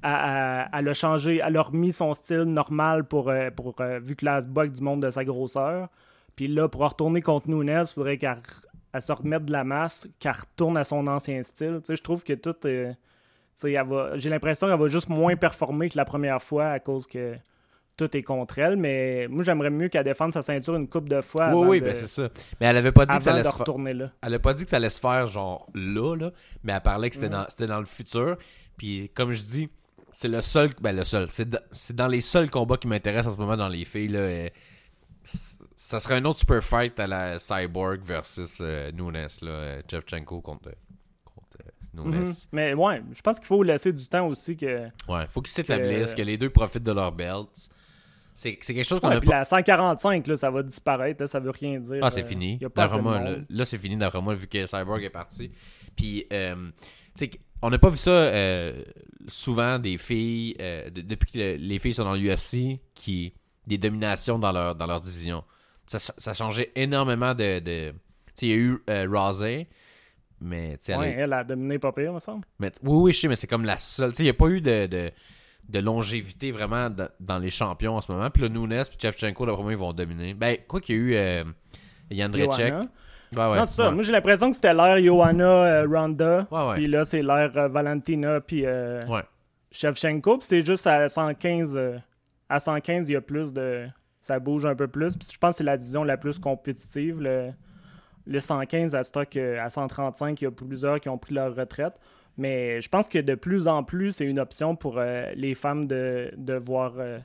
elle, elle- elle a changé, elle a remis son style normal pour, euh, pour euh, vu que là, elle se bat avec du monde de sa grosseur. Puis là, pour retourner contre Nunes, il faudrait qu'elle elle se remette de la masse, qu'elle retourne à son ancien style. Tu sais, je trouve que tout est... J'ai l'impression qu'elle va juste moins performer que la première fois à cause que tout est contre elle. Mais moi, j'aimerais mieux qu'elle défende sa ceinture une coupe de fois Oui, avant, oui, de, ben c'est ça. Mais elle avait pas dit que ça allait se faire. retourner là. Elle a pas dit que ça allait se faire genre là, là, mais elle parlait que c'était dans, dans le futur. Puis comme je dis, c'est le seul, ben le seul, c'est dans, les seuls combats qui m'intéressent en ce moment dans les filles là. euh, ça serait un autre super fight à la Cyborg versus euh, Nunes là, euh, Shevchenko contre, Mhm. Mais ouais, je pense qu'il faut laisser du temps aussi que. Ouais, faut qu'ils s'établissent, Que- que... les deux profitent de leur belt. C'est quelque chose qu'on Ouais, a pas. la 145, là, ça va disparaître, là, ça veut rien dire. Ah, c'est Euh, fini. y a pas moi, là, c'est fini, d'après moi, vu que Cyborg est parti. Puis, euh, tu sais, on n'a pas vu ça euh, souvent des filles, euh, de- depuis que les filles sont dans l'UFC, qui des dominations dans leur, dans leur division. Ça, ça a changé énormément de. de- tu sais, il y a eu Rosé, mais tu sais, elle a- Ouais, elle a dominé pas pire, me semble. mais- oui, oui, je sais, mais c'est comme la seule. Tu sais, il n'y a pas eu de, de, de longévité vraiment dans les champions en ce moment. Puis le Nunes puis Shevchenko, d'après moi, ils vont dominer. Ben, quoi qu'il y a eu euh, ouais. non, c'est ça. ouais. Moi, j'ai l'impression que c'était l'ère Johanna euh, Ronda. Puis là, c'est l'ère euh, Valentina. Puis euh. Shevchenko. Puis c'est juste à 115. euh, à 115, il y a plus de. Ça bouge un peu plus. Puis je pense que c'est la division la plus compétitive. Le, le 115 à stock euh, à 135, il y a plusieurs qui ont pris leur retraite. Mais je pense que de plus en plus, c'est une option pour euh, les femmes de, de voir euh,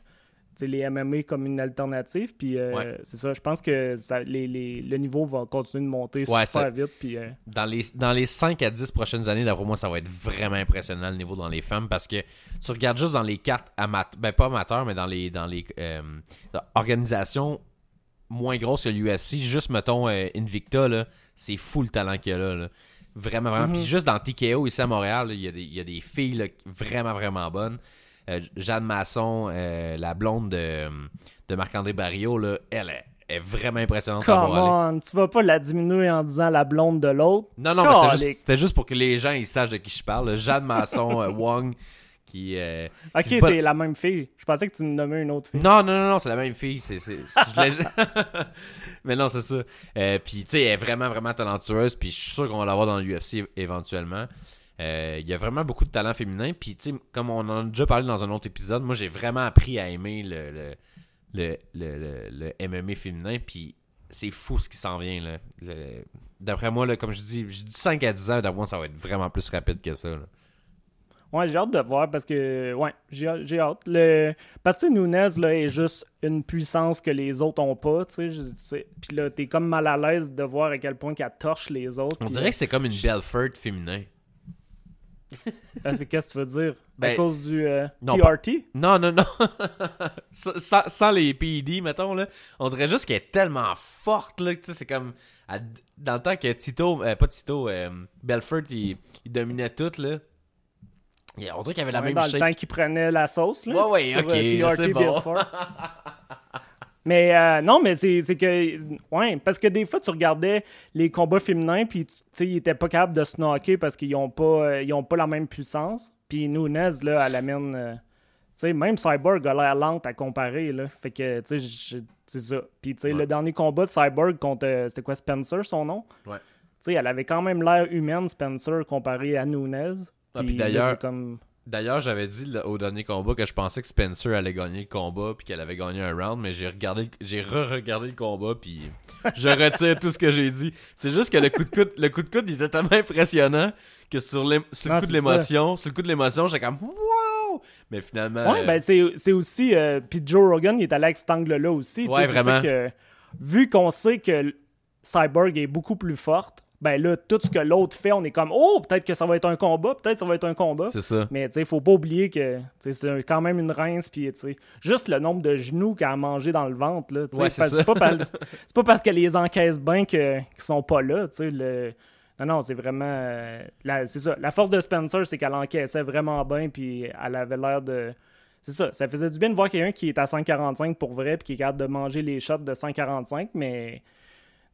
les MMA comme une alternative. Puis euh, Ouais. c'est ça, je pense que ça, les, les- le niveau va continuer de monter Ouais, super vite. Puis, Dans les, dans les 5 à 10 prochaines années, d'après moi, ça va être vraiment impressionnant le niveau dans les femmes parce que tu regardes juste dans les 4 amateurs, ben pas amateurs, mais dans les, dans les organisations moins grosses que l'UFC, juste mettons euh, Invicta, là, c'est fou le talent qu'il y a là. là. Vraiment, vraiment. Mhm. Puis juste dans TKO ici à Montréal, il y, a des- il y a des filles là, vraiment, vraiment bonnes. Euh, Jeanne Masson, euh, la blonde de, de Marc-André Barrio, là, elle est, est vraiment impressionnante come on, tu vas pas la diminuer en disant la blonde de l'autre. Non, non, mais c'était juste, juste pour que les gens ils sachent de qui je parle. Jeanne Masson, Wong, euh, Ok, c'est la même fille. Je pensais que tu me nommais une autre fille. Non, non, non, non, c'est la même fille. C'est, mais non, c'est ça. Euh, puis, tu sais, elle est vraiment, vraiment talentueuse. Puis, je suis sûr qu'on va l'avoir dans l'UFC éventuellement. Euh, Il y a vraiment beaucoup de talent féminin. Puis, tu sais, comme on en a déjà parlé dans un autre épisode, moi, j'ai vraiment appris à aimer le, le, le, le, le, MMA féminin. Puis c'est fou ce qui s'en vient. là. D'après moi, là, comme je dis, je dis 5 à 10 ans, d'après moi, ça va être vraiment plus rapide que ça. là. Ouais, j'ai hâte de voir parce que, ouais, j'ai j'ai hâte. Le... Parce que Nunez, là, est juste une puissance que les autres ont pas, tu sais. Puis là, t'es comme mal à l'aise de voir à quel point qu'elle torche les autres. On dirait que c'est comme une Belfort féminin. euh, c'est qu'est-ce que tu veux dire? à Ben, cause du euh, non, TRT? Non, non, non. sans, les PED, mettons, là, on dirait juste qu'elle est tellement forte, là, que, tu sais, c'est comme... dans le temps que Tito, euh, pas Tito, euh, Belfort, il, il dominait tout, là. On dirait qu'il avait la Ouais, même dans shape. le temps qu'il prenait la sauce, là. Ouais, ouais, sur, ok, euh, c'est bon. Mais euh, non, mais c'est que. Ouais, parce que des fois, tu regardais les combats féminins, puis tu sais, ils étaient pas capables de se knocker parce qu'ils ont pas, euh, ils ont pas la même puissance. Puis Nunez, là, elle amène. euh, tu sais, même Cyborg a l'air lente à comparer, là. Fait que, tu sais, c'est ça. Puis, tu sais, Ouais. le dernier combat de Cyborg contre. euh, C'était quoi, Spencer, son nom? Ouais. Tu sais, elle avait quand même l'air humaine, Spencer, comparé à Nunez. Ah, puis d'ailleurs- comme. D'ailleurs, j'avais dit au dernier combat que je pensais que Spencer allait gagner le combat puis qu'elle avait gagné un round, mais j'ai regardé, j'ai re-regardé le combat puis je retire tout ce que j'ai dit. C'est juste que le coup de coude, le coup de coude, il était tellement impressionnant que sur, le Non, coup de l'émotion, sur le coup de l'émotion, j'étais comme wow, mais finalement, Ouais, euh, ben c'est aussi. euh, Puis Joe Rogan, il est allé avec cet angle-là aussi. Ouais, ça vraiment. que, vu qu'on sait que Cyborg est beaucoup plus forte, ben là, tout ce que l'autre fait, on est comme Oh, peut-être que ça va être un combat, peut-être que ça va être un combat. c'est ça. Mais tu sais, faut pas oublier que c'est quand même une rince, puis tu sais, juste le nombre de genoux qu'elle a mangé dans le ventre, là, Ouais, c'est pas, par- c'est pas parce qu'elle les encaisse bien qu'ils sont pas là, tu sais, le... Non, non, c'est vraiment... euh, c'est ça, la force de Spencer, c'est qu'elle encaissait vraiment bien, puis elle avait l'air de... C'est ça, ça faisait du bien de voir quelqu'un qui est à 145 pour vrai, puis qui est capable de manger les shots de 145, mais...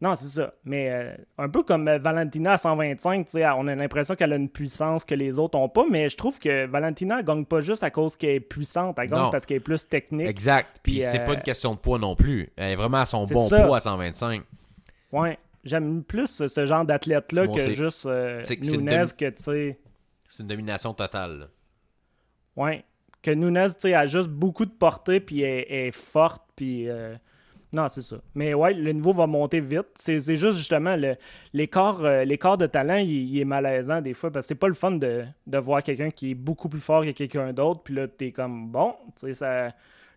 Non, c'est ça. Mais euh, un peu comme euh, Valentina à 125, tu sais, on a l'impression qu'elle a une puissance que les autres ont pas, mais je trouve que Valentina gagne pas juste à cause qu'elle est puissante, elle gagne Non. parce qu'elle est plus technique. Exact. Puis Puis, c'est euh, pas une question de poids non plus. Elle est vraiment à son bon ça. poids à 125. Ouais. J'aime plus ce, genre d'athlète-là que juste euh, Nunez, que tu sais. C'est une domination totale. là. Ouais. Que Nunez, tu sais, a juste beaucoup de portée, puis est, est forte, puis. euh, Non, c'est ça. Mais ouais, le niveau va monter vite. C'est juste justement le- l'écart euh, l'écart de talent, il, il est malaisant des fois, parce que c'est pas le fun de, de voir quelqu'un qui est beaucoup plus fort que quelqu'un d'autre, puis là, t'es comme bon, tu sais, ça.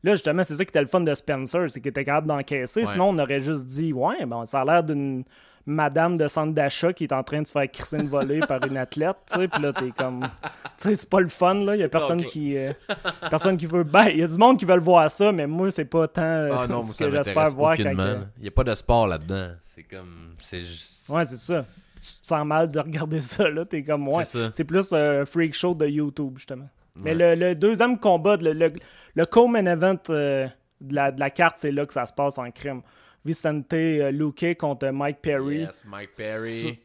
Là, justement, c'est ça qui était le fun de Spencer, c'est qu'il était capable d'encaisser. Ouais. Sinon, on aurait juste dit, ouais, bon, ça a l'air d'une madame de centre d'achat qui est en train de se faire crisser une volée par une athlète, tu sais, puis là, t'es comme. Tu sais, c'est pas le fun, là. Il y a personne qui. euh, personne qui veut. Ben, il y a du monde qui veut le voir ça, mais moi, c'est pas tant euh, Ah non, moi, ce que j'espère voir quand. Il y a pas de sport là-dedans. C'est comme... C'est juste... Ouais, c'est ça. Tu te sens mal de regarder ça, là. T'es comme, ouais. C'est plus un freak show de YouTube, justement. Mais le, le deuxième combat, le, le, le co-main event euh, de, la, de la carte, c'est là que ça se passe en crime. Vicente euh, Luque contre Mike Perry. Yes, Mike Perry.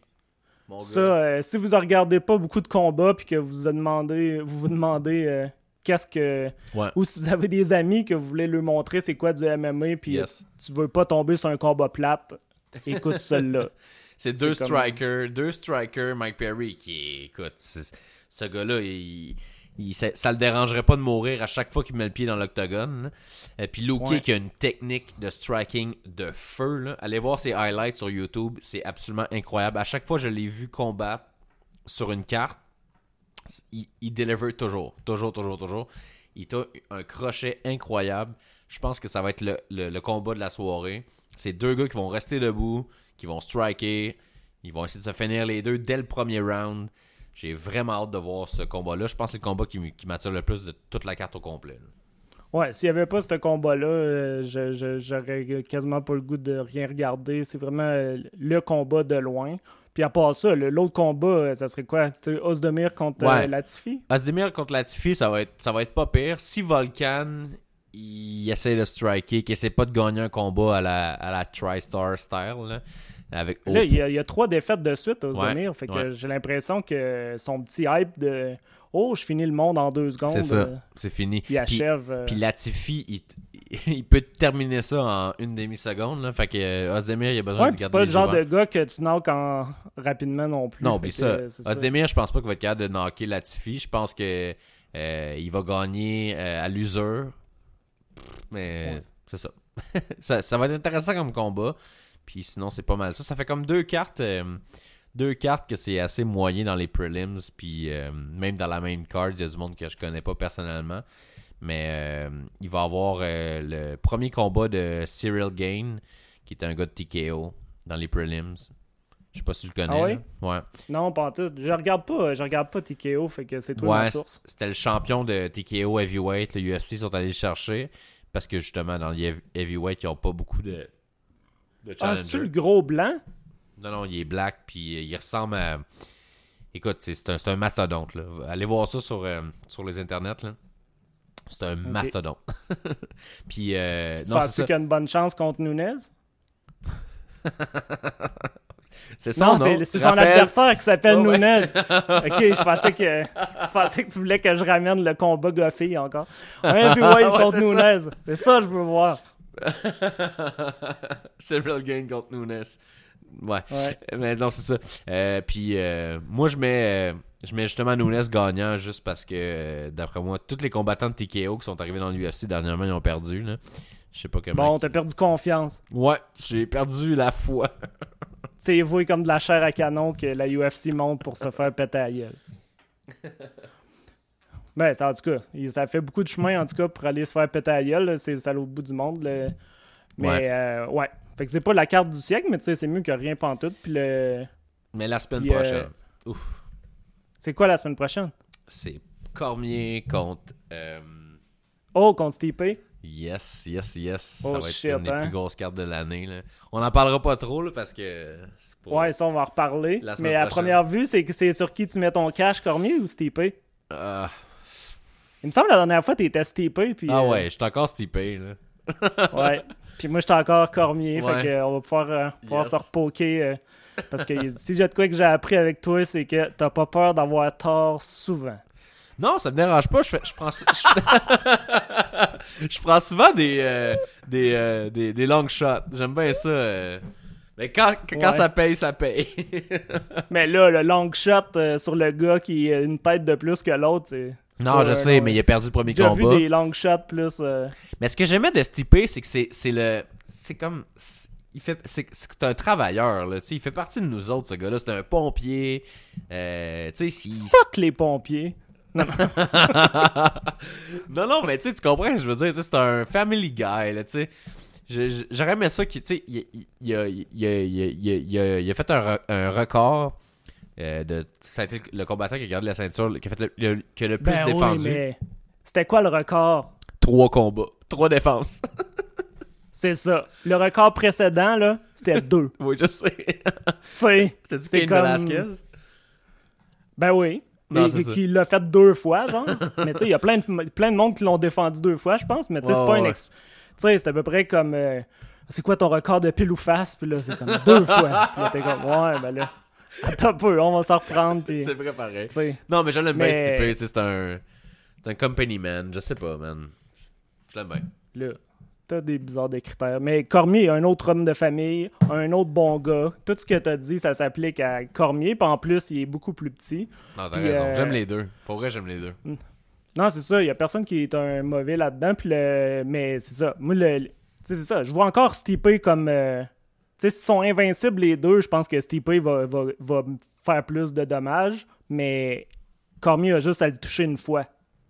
Mon Ça, euh, si vous regardez pas beaucoup de combats puis que vous vous demandez, vous vous demandez euh, qu'est-ce que. Ouais. Ou si vous avez des amis que vous voulez leur montrer c'est quoi du MMA puis Yes. tu veux pas tomber sur un combat plate, écoute celui-là. C'est deux comme- strikers, deux strikers, Mike Perry qui, écoute, ce gars-là, il, il- ça, ça le dérangerait pas de mourir à chaque fois qu'il met le pied dans l'octogone. Et puis Luke Ouais. qui a une technique de striking de feu. Là. Allez voir ses highlights sur YouTube, c'est absolument incroyable. À chaque fois que je l'ai vu combattre sur une carte, il, il deliver toujours, toujours, toujours, toujours. Il a un crochet incroyable. Je pense que ça va être le, le- le combat de la soirée. C'est deux gars qui vont rester debout, qui vont striker. Ils vont essayer de se finir les deux dès le premier round. J'ai vraiment hâte de voir ce combat-là. Je pense que c'est le combat qui, m'attire le plus de toute la carte au complet. là. Ouais, s'il y avait pas ce combat-là, euh, j'aurais quasiment pas le goût de rien regarder. C'est vraiment euh, le combat de loin. Puis à part ça, le- l'autre combat, euh, ça serait quoi? Ozdemir contre euh, Ouais. Latifi? Asdemir contre Latifi, ça va être, ça va être pas pire. Si Volcan, il essaie de striker, qu'il essaie pas de gagner un combat à la, à la TriStar style, là, avec Là, il y, a, il y a trois défaites de suite. Ouais, fait que ouais. j'ai l'impression que son petit hype de Oh, je finis le monde en deux secondes. C'est ça, euh, c'est fini. il Puis- achève. euh, Puis Latifi, il, peut terminer ça en une demi-seconde. là. Fait que euh, Ozdemir, il a besoin Ouais, de puis c'est pas le genre de gars que tu knock en... rapidement non plus. Non, que, ça. Ozdemir, je pense pas qu'il va être capable de knocker Latifi. Je pense que euh, il va gagner euh, à l'usure. Mais c'est ça. ça. ça. va être intéressant comme combat. Puis sinon, c'est pas mal ça. Ça fait comme deux cartes. euh, deux cartes que c'est assez moyen dans les prelims. Puis euh, même dans la main card, il y a du monde que je connais pas personnellement. Mais euh, il va y avoir le premier combat de Cyril Gain, qui est un gars de TKO dans les prelims. Je sais pas si tu le connais. Ah là. Ouais. Non, pas en tout. Je regarde pas, je regarde pas TKO, fait que c'est toi Ouais, la source. C'était le champion de TKO Heavyweight. Le UFC sont allés le chercher. Parce que justement, dans les heavy- Heavyweight, ils n'ont pas beaucoup de, de Ah, c'est-tu le gros blanc? Non, non, il est black, puis il ressemble à. Écoute, c'est un, mastodonte. Là. Allez voir ça sur, euh, sur les internets. là. C'est un mastodonte. puis, euh, Tu non, penses qu'il a une bonne chance contre Nunez? C'est son c'est son Raphaël? adversaire qui s'appelle Oh, ouais. Nunez. ok, je pensais que je pensais que tu voulais que je ramène le combat goffé encore. Un heavyweight Ouais, contre. Nunez. C'est ça je veux voir. Cyril Gain contre Nunes. Ouais. Ouais. Mais non, c'est ça. Euh, puis euh, moi, je mets, euh, je mets justement Nunes gagnant juste parce que, d'après moi, tous les combattants de TKO qui sont arrivés dans l'UFC dernièrement, ils ont perdu. Là. Je sais pas comment. Bon, t'as perdu confiance. Ouais, j'ai perdu la foi. C'est voué comme de la chair à canon que la UFC monte pour se faire péter à gueule. Ben, ça, en tout cas, ça fait beaucoup de chemin, en tout cas, pour aller se faire péter à gueule. C'est ça l'autre bout du monde. là. Mais, Ouais. euh, ouais. Fait que c'est pas la carte du siècle, mais tu sais, c'est mieux que rien pantoute. Puis le... Mais la semaine Puis, euh, prochaine, ouf, C'est quoi la semaine prochaine? c'est Cormier contre. euh, Oh, contre Stipe? yes, yes, yes. Oh, ça va être une des hein? plus grosses cartes de l'année. On n'en parlera pas trop là, parce que. pas- Ouais, ça, on va en reparler. Mais à prochaine. première vue, c'est que c'est sur qui tu mets ton cash, Cormier ou Stipe? Ah, Il me semble la dernière fois, t'étais Stipe. Puis, ah euh, ouais, je suis encore stipé. Là. Ouais. Puis moi, j'étais encore Cormier. Ouais. Fait que, euh, on va pouvoir, euh, pouvoir Yes. se repoker. euh, parce que si j'ai de quoi que j'ai appris avec toi, c'est que t'as pas peur d'avoir tort souvent. Non, ça me dérange pas. Je, fais, je, prends, je, je prends souvent des, euh, des, euh, des, des long shots. J'aime bien ça. euh. Mais quand, quand Ouais. ça paye, ça paye. Mais là, le long shot euh, sur le gars qui a une tête de plus que l'autre, c'est. Non, je sais, mais il a perdu le premier J'ai combat. vu des long shots plus. euh, Mais ce que j'aimais de Stipe, c'est que c'est le. C'est comme. c'est- Il fait, c'est c'est un travailleur, là. tu sais, Il fait partie de nous autres, ce gars-là. C'est un pompier. Euh, tu sais, Fuck les pompiers. non, non, mais tu comprends, je veux dire, c'est un family guy, là, tu sais. J'aurais aimé ça qu'il, tu sais, il, il- il a, il, fait un, un record euh, de. Ça a été le combattant qui a gardé la ceinture, qui a, fait le, le- qui a le plus Ben oui, défendu. mais. C'était quoi le record? Trois combats, trois défenses. C'est ça. Le record précédent, là, c'était deux. oui, je sais. C'était du Cain comme- Velasquez? Ben oui. Non, Et- qui l'a fait deux fois, genre. mais tu sais, il y a plein de, plein de monde qui l'ont défendu deux fois, je pense. Mais tu sais, c'est pas ouais, une. ex- Tu sais, c'est à peu près comme. euh, c'est quoi ton record de pile ou face? Puis là, c'est comme deux fois. Puis là, t'es comme, ouais, ben là. Attends un peu, on va s'en reprendre. Puis. C'est vrai pareil. Non, mais je l'aime bien, Mais- Stipe. tu sais, C'est un. C'est un company man. Je sais pas, man. Je l'aime bien. Là, t'as des bizarres de critères. Mais Cormier, un autre homme de famille, un autre bon gars. Tout ce que t'as dit, ça s'applique à Cormier. Puis en plus, il est beaucoup plus petit. Non, t'as raison. euh, J'aime les deux. Pour vrai, j'aime les deux. Non, c'est ça. Il y a personne qui est un mauvais là-dedans. Puis le... Mais c'est ça. Moi, le... le- tu sais, c'est ça. Je vois encore Stipe comme. euh, s'ils sont invincibles les deux, je pense que Stipe va, va, va faire plus de dommages. Mais Cormier a juste à le toucher une fois.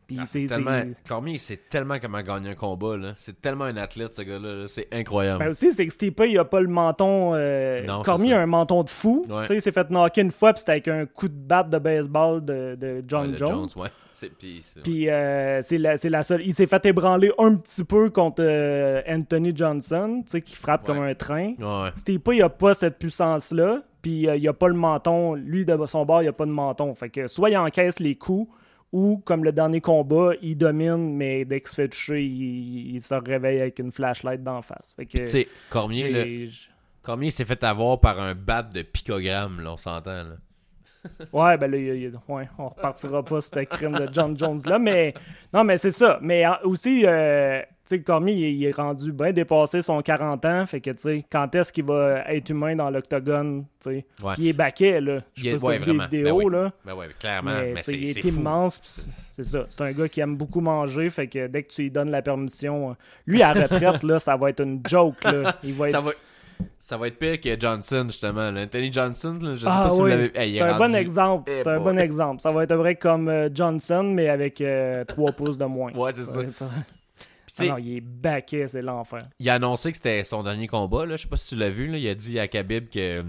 Puis Ah, c'est. c'est- tellement... Cormier, il sait tellement comment gagner un combat. là. C'est tellement un athlète, ce gars-là. là. C'est incroyable. Ben aussi, c'est que Stipe, il a pas le menton. euh, Non, Cormier c'est a un menton de fou. Ouais. Tu sais, il s'est fait knocker une fois, puis c'était avec un coup de batte de baseball de, de John Ouais, le Jones. ouais. C'est... Puis, euh, c'est la, seule. Il s'est fait ébranler un petit peu contre euh, Anthony Johnson, tu sais, qui frappe comme un train. Ouais. Stipe, il a pas cette puissance-là. Puis euh, il a pas le menton. Lui, de son bord, il a pas de menton. Fait que soit il encaisse les coups, ou comme le dernier combat, il domine, mais dès qu'il se fait toucher, il, il se réveille avec une flashlight d'en face. Fait que. Tu sais, Cormier, là, Cormier s'est fait avoir par un bat de picogramme, là, on s'entend. Ouais, ben là, il y a- il y a- ouais, on repartira pas sur ce crime de John Jones là, mais non, mais c'est ça. Mais euh, aussi, euh, tu sais, Cormier, il, est- il est rendu bien dépassé son 40 ans. Fait que, tu sais, quand est-ce qu'il va être humain dans l'octogone, tu sais? Ouais. Il est baquet, là. Je sais pas ouais, des. Ben vidéos, oui. là. Ben ouais, clairement. Mais, c'est il est immense. pis c'est- ça. C'est un gars qui aime beaucoup manger. Fait que dès que tu lui donnes la permission, euh, lui, à la retraite, là, ça va être une joke, là. Il va être Ça va, ça va être pire que Johnson, justement. là. Anthony Johnson, là, je sais Ah pas si vous oui, l'avez. Hey, c'est est un bon exemple. Eh C'est un boy. bon exemple. Ça va être vrai comme euh, Johnson, mais avec 3 pouces de moins. Ouais, c'est ça. Ah non, il est baquet, c'est l'enfer. il a annoncé que c'était son dernier combat. Là. Je sais pas si tu l'as vu. Là. Il a dit à Khabib que,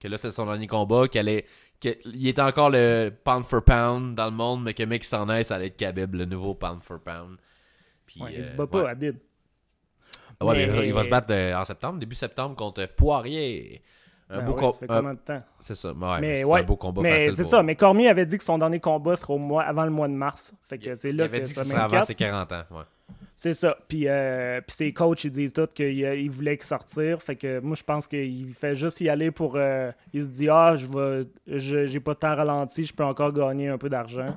que là, c'était son dernier combat. Qu'il allait, il était encore le pound for pound dans le monde, mais que mec s'en aille, ça allait être Khabib, le nouveau pound for pound. Puis, Ouais, il se euh, bat pas, ouais. Habib. Ouais, mais Mais- il va se battre euh, en septembre, début septembre, contre Poirier. Un Ben beau ouais, com- ça fait combien de temps? C'est ça. Ouais, mais ouais, un beau combat Mais c'est pour- ça, mais Cormier avait dit que son dernier combat sera au mois, avant le mois de mars. Fait que c'est Il là avait que dit que ça serait avant ses 40 ans. Ouais. C'est ça. Puis, euh, puis ses coachs, ils disent tous qu'il euh, il voulait qu'il sortir. Fait que moi, je pense qu'il fait juste y aller pour. euh, il se dit, ah, je vais, je- j'ai pas de temps ralenti, je peux encore gagner un peu d'argent.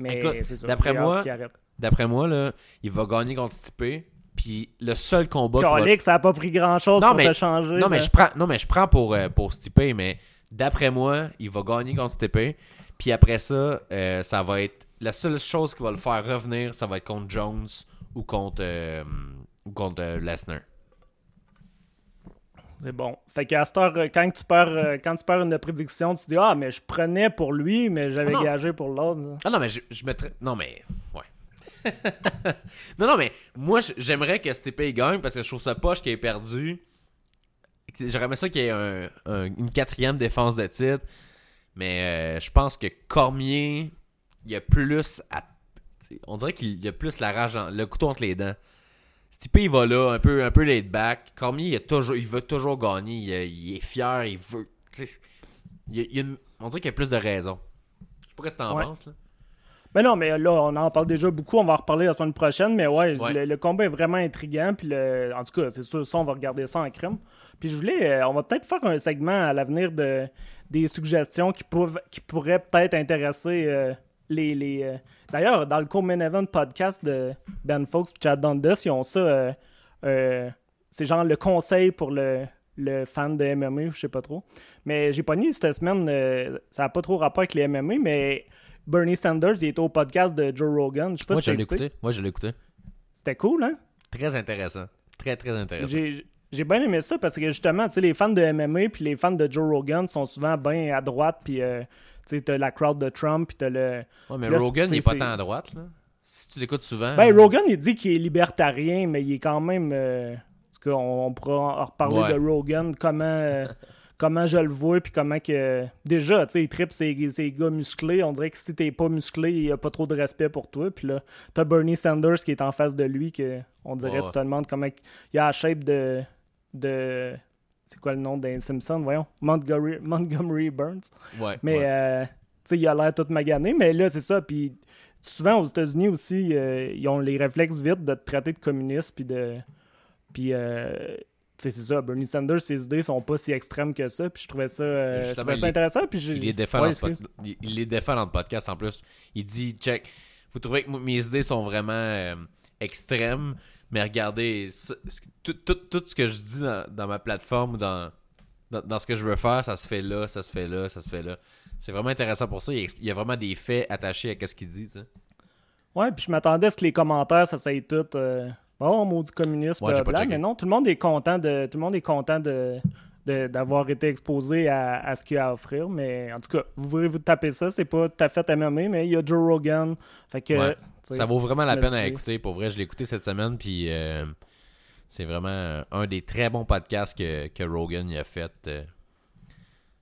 Mais Écoute, c'est ça. d'après moi. D'après moi, là, il va gagner contre Stipe. Puis le seul combat. Calique, ça a pas pris grand chose Non, pour mais- te changer. Non, mais je prends, non, mais je prends pour, euh, pour Stipe, mais d'après moi, il va gagner contre Stipe. Puis après ça, euh, ça va être. La seule chose qui va le faire revenir, ça va être contre Jones ou contre, euh, ou contre euh, Lesnar. C'est bon. Fait qu'à cette heure, quand tu perds, quand tu perds une prédiction, tu te dis Ah, mais je prenais pour lui, mais j'avais Ah gagé pour l'autre. Ah non, mais je, je mettrais. Non, mais. Ouais. Non, non, mais moi, j'aimerais que Stipe gagne parce que je trouve ça poche qu'il ait perdu. J'aurais aimé ça qu'il y ait un- un- une quatrième défense de titre. Mais euh, je pense que Cormier, il y a plus à. On dirait qu'il y a plus la rage, en- le couteau entre les dents. Stipe, il va là, un peu, un peu laid back. Cormier, il, a toujours, il veut toujours gagner. Il, il est fier, il veut. il il a une- on dirait qu'il y a plus de raisons. Je sais pas ce que t'en Ouais. penses. Là. Mais non, mais là, on en parle déjà beaucoup. On va en reparler la semaine prochaine. Mais ouais, Ouais. Le, le combat est vraiment intriguant. Puis le- en tout cas, c'est sûr, ça, on va regarder ça en crème. Puis je voulais, euh, on va peut-être faire un segment à l'avenir de des suggestions qui, peuvent, qui pourraient peut-être intéresser euh, les. les euh, D'ailleurs, dans le Co-Main Event podcast de Ben Fox et Chad Dundas, ils ont ça. euh, c'est genre le conseil pour le, le fan de MMA, je sais pas trop. Mais j'ai pas ni cette semaine, euh, ça n'a pas trop rapport avec les MMA, mais Bernie Sanders, il était au podcast de Joe Rogan. Je sais pas Moi, si je l'ai écouté. Moi, je l'ai écouté. C'était cool, hein? Très intéressant. Très, très intéressant. J'ai bien aimé ça parce que justement, tu sais, les fans de MMA puis les fans de Joe Rogan sont souvent bien à droite, puis euh, tu sais, t'as la crowd de Trump, puis t'as le. Ouais, mais Là, Rogan, il est pas tant à droite, là. Si tu l'écoutes souvent. Ben, euh, Rogan, il dit qu'il est libertarien, mais il est quand même. euh, En tout cas, on, on pourra en reparler Ouais. de Rogan, comment, comment je le vois, puis comment que. Déjà, tu sais, il tripe ses, ses gars musclés. On dirait que si t'es pas musclé, il y a pas trop de respect pour toi. Puis là, t'as Bernie Sanders qui est en face de lui, que on dirait, Ouais. tu te demandes comment. Il a la shape de. de c'est quoi le nom d'un Simpson, voyons? Montgomery, Montgomery Burns. Ouais. Mais, ouais. euh, tu sais, il a l'air tout magané, mais là, c'est ça. Puis souvent, aux États-Unis aussi, euh, ils ont les réflexes vite de te traiter de communiste, puis de. Puis, euh, c'est ça. Bernie Sanders, ses idées sont pas si extrêmes que ça, puis je trouvais ça, euh, je trouvais ça il- intéressant. Puis il les défend Ouais, dans ce excuse. pod- il- il les défend dans le podcast en plus. Il dit check, vous trouvez que mes idées sont vraiment euh, extrêmes, mais regardez ce- ce- tout, tout- tout ce que je dis dans, dans ma plateforme ou dans, dans, dans ce que je veux faire, ça se fait là, ça se fait là, ça se fait là. C'est vraiment intéressant pour ça. Il, y a vraiment des faits attachés à ce qu'il dit. tu sais. Ouais, puis je m'attendais à ce que les commentaires, ça soit tout. Euh, oh, maudit communiste, Ouais, blablabla. Mais non, tout le monde est content de. Tout le monde est content de. d'avoir été exposé à, à ce qu'il y a à offrir. Mais en tout cas, vous voulez vous taper ça, c'est pas tout à fait MMA, mais il y a Joe Rogan. Fait que. Ouais. Ça vaut vraiment la peine à écouter. Pour vrai, je l'ai écouté cette semaine, puis euh, c'est vraiment un des très bons podcasts que, que Rogan y a fait. euh.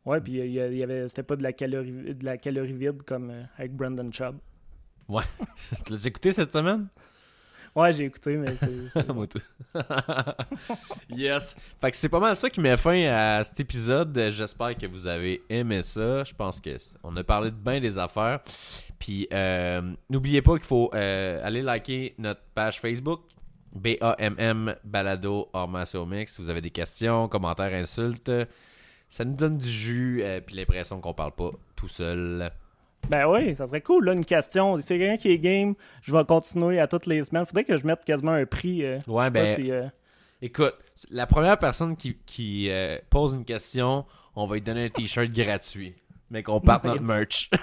Ouais, puis il y avait, c'était pas de la calorie, de la calorie vide comme euh, avec Brandon Chubb. tu l'as écouté cette semaine? Ouais, j'ai écouté, mais c'est. Moi tout. yes. Fait que c'est pas mal ça qui met fin à cet épisode. J'espère que vous avez aimé ça. Je pense que on a parlé de bien des affaires. Puis euh, n'oubliez pas qu'il faut euh, aller liker notre page Facebook. BAMM Balado Armation Mix. Si vous avez des questions, commentaires, insultes, ça nous donne du jus. euh, puis l'impression qu'on parle pas tout seul. Ben oui, ça serait cool, là, une question. Si c'est quelqu'un qui est game, je vais continuer à toutes les semaines. Faudrait que je mette quasiment un prix. euh, Ouais, ben, si, euh, écoute, la première personne qui, qui euh, pose une question, on va lui donner un t-shirt gratuit. Mais qu'on parte notre merch.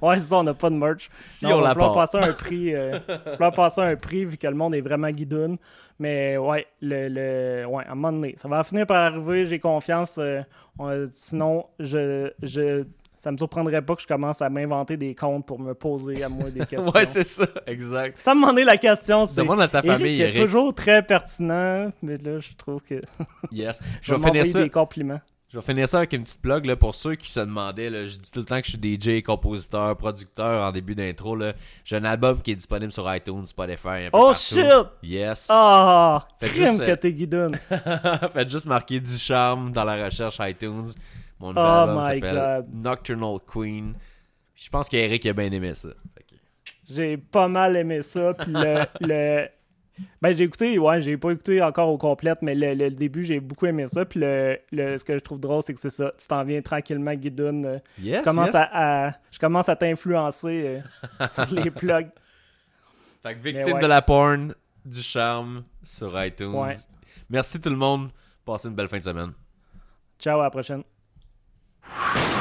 Ouais, c'est ça, on n'a pas de merch. si Non, on la part. passer un prix. euh, va passer un prix vu que le monde est vraiment guidoune. Mais ouais, le, le, ouais, à un moment donné, ça va finir par arriver, j'ai confiance. euh, on- sinon, je, je, ça me surprendrait pas que je commence à m'inventer des comptes pour me poser à moi des questions. Ouais, c'est ça, exact. ça me demandait la question, c'est. Demande à ta Eric famille, est Eric. toujours très pertinent, mais là, je trouve que. Yes. Je Je vais finir ça. des compliments. Je vais finir ça avec une petite plug là, pour ceux qui se demandaient. Là, je dis tout le temps que je suis DJ, compositeur, producteur en début d'intro. J'ai un album qui est disponible sur iTunes, Spotify. Un peu Oh partout. shit! Yes! Ah! Faites crime juste, que euh, t'es guidoune. Faites juste marquer du charme dans la recherche iTunes. Mon Oh album my s'appelle God. Nocturnal Queen. Je pense qu'Eric a bien aimé ça. J'ai pas mal aimé ça. Puis le, le- Ben, j'ai écouté, ouais, j'ai pas écouté encore au complète, mais le, le début, j'ai beaucoup aimé ça. Puis le, le- ce que je trouve drôle, c'est que c'est ça. Tu t'en viens tranquillement, Guidoune. euh, Yes, tu commences yes. à, à- je commence à t'influencer euh, sur les plugs. Fait que victime ouais. de la porn, du charme sur iTunes. Ouais. Merci tout le monde. Passez une belle fin de semaine. Ciao, à la prochaine. you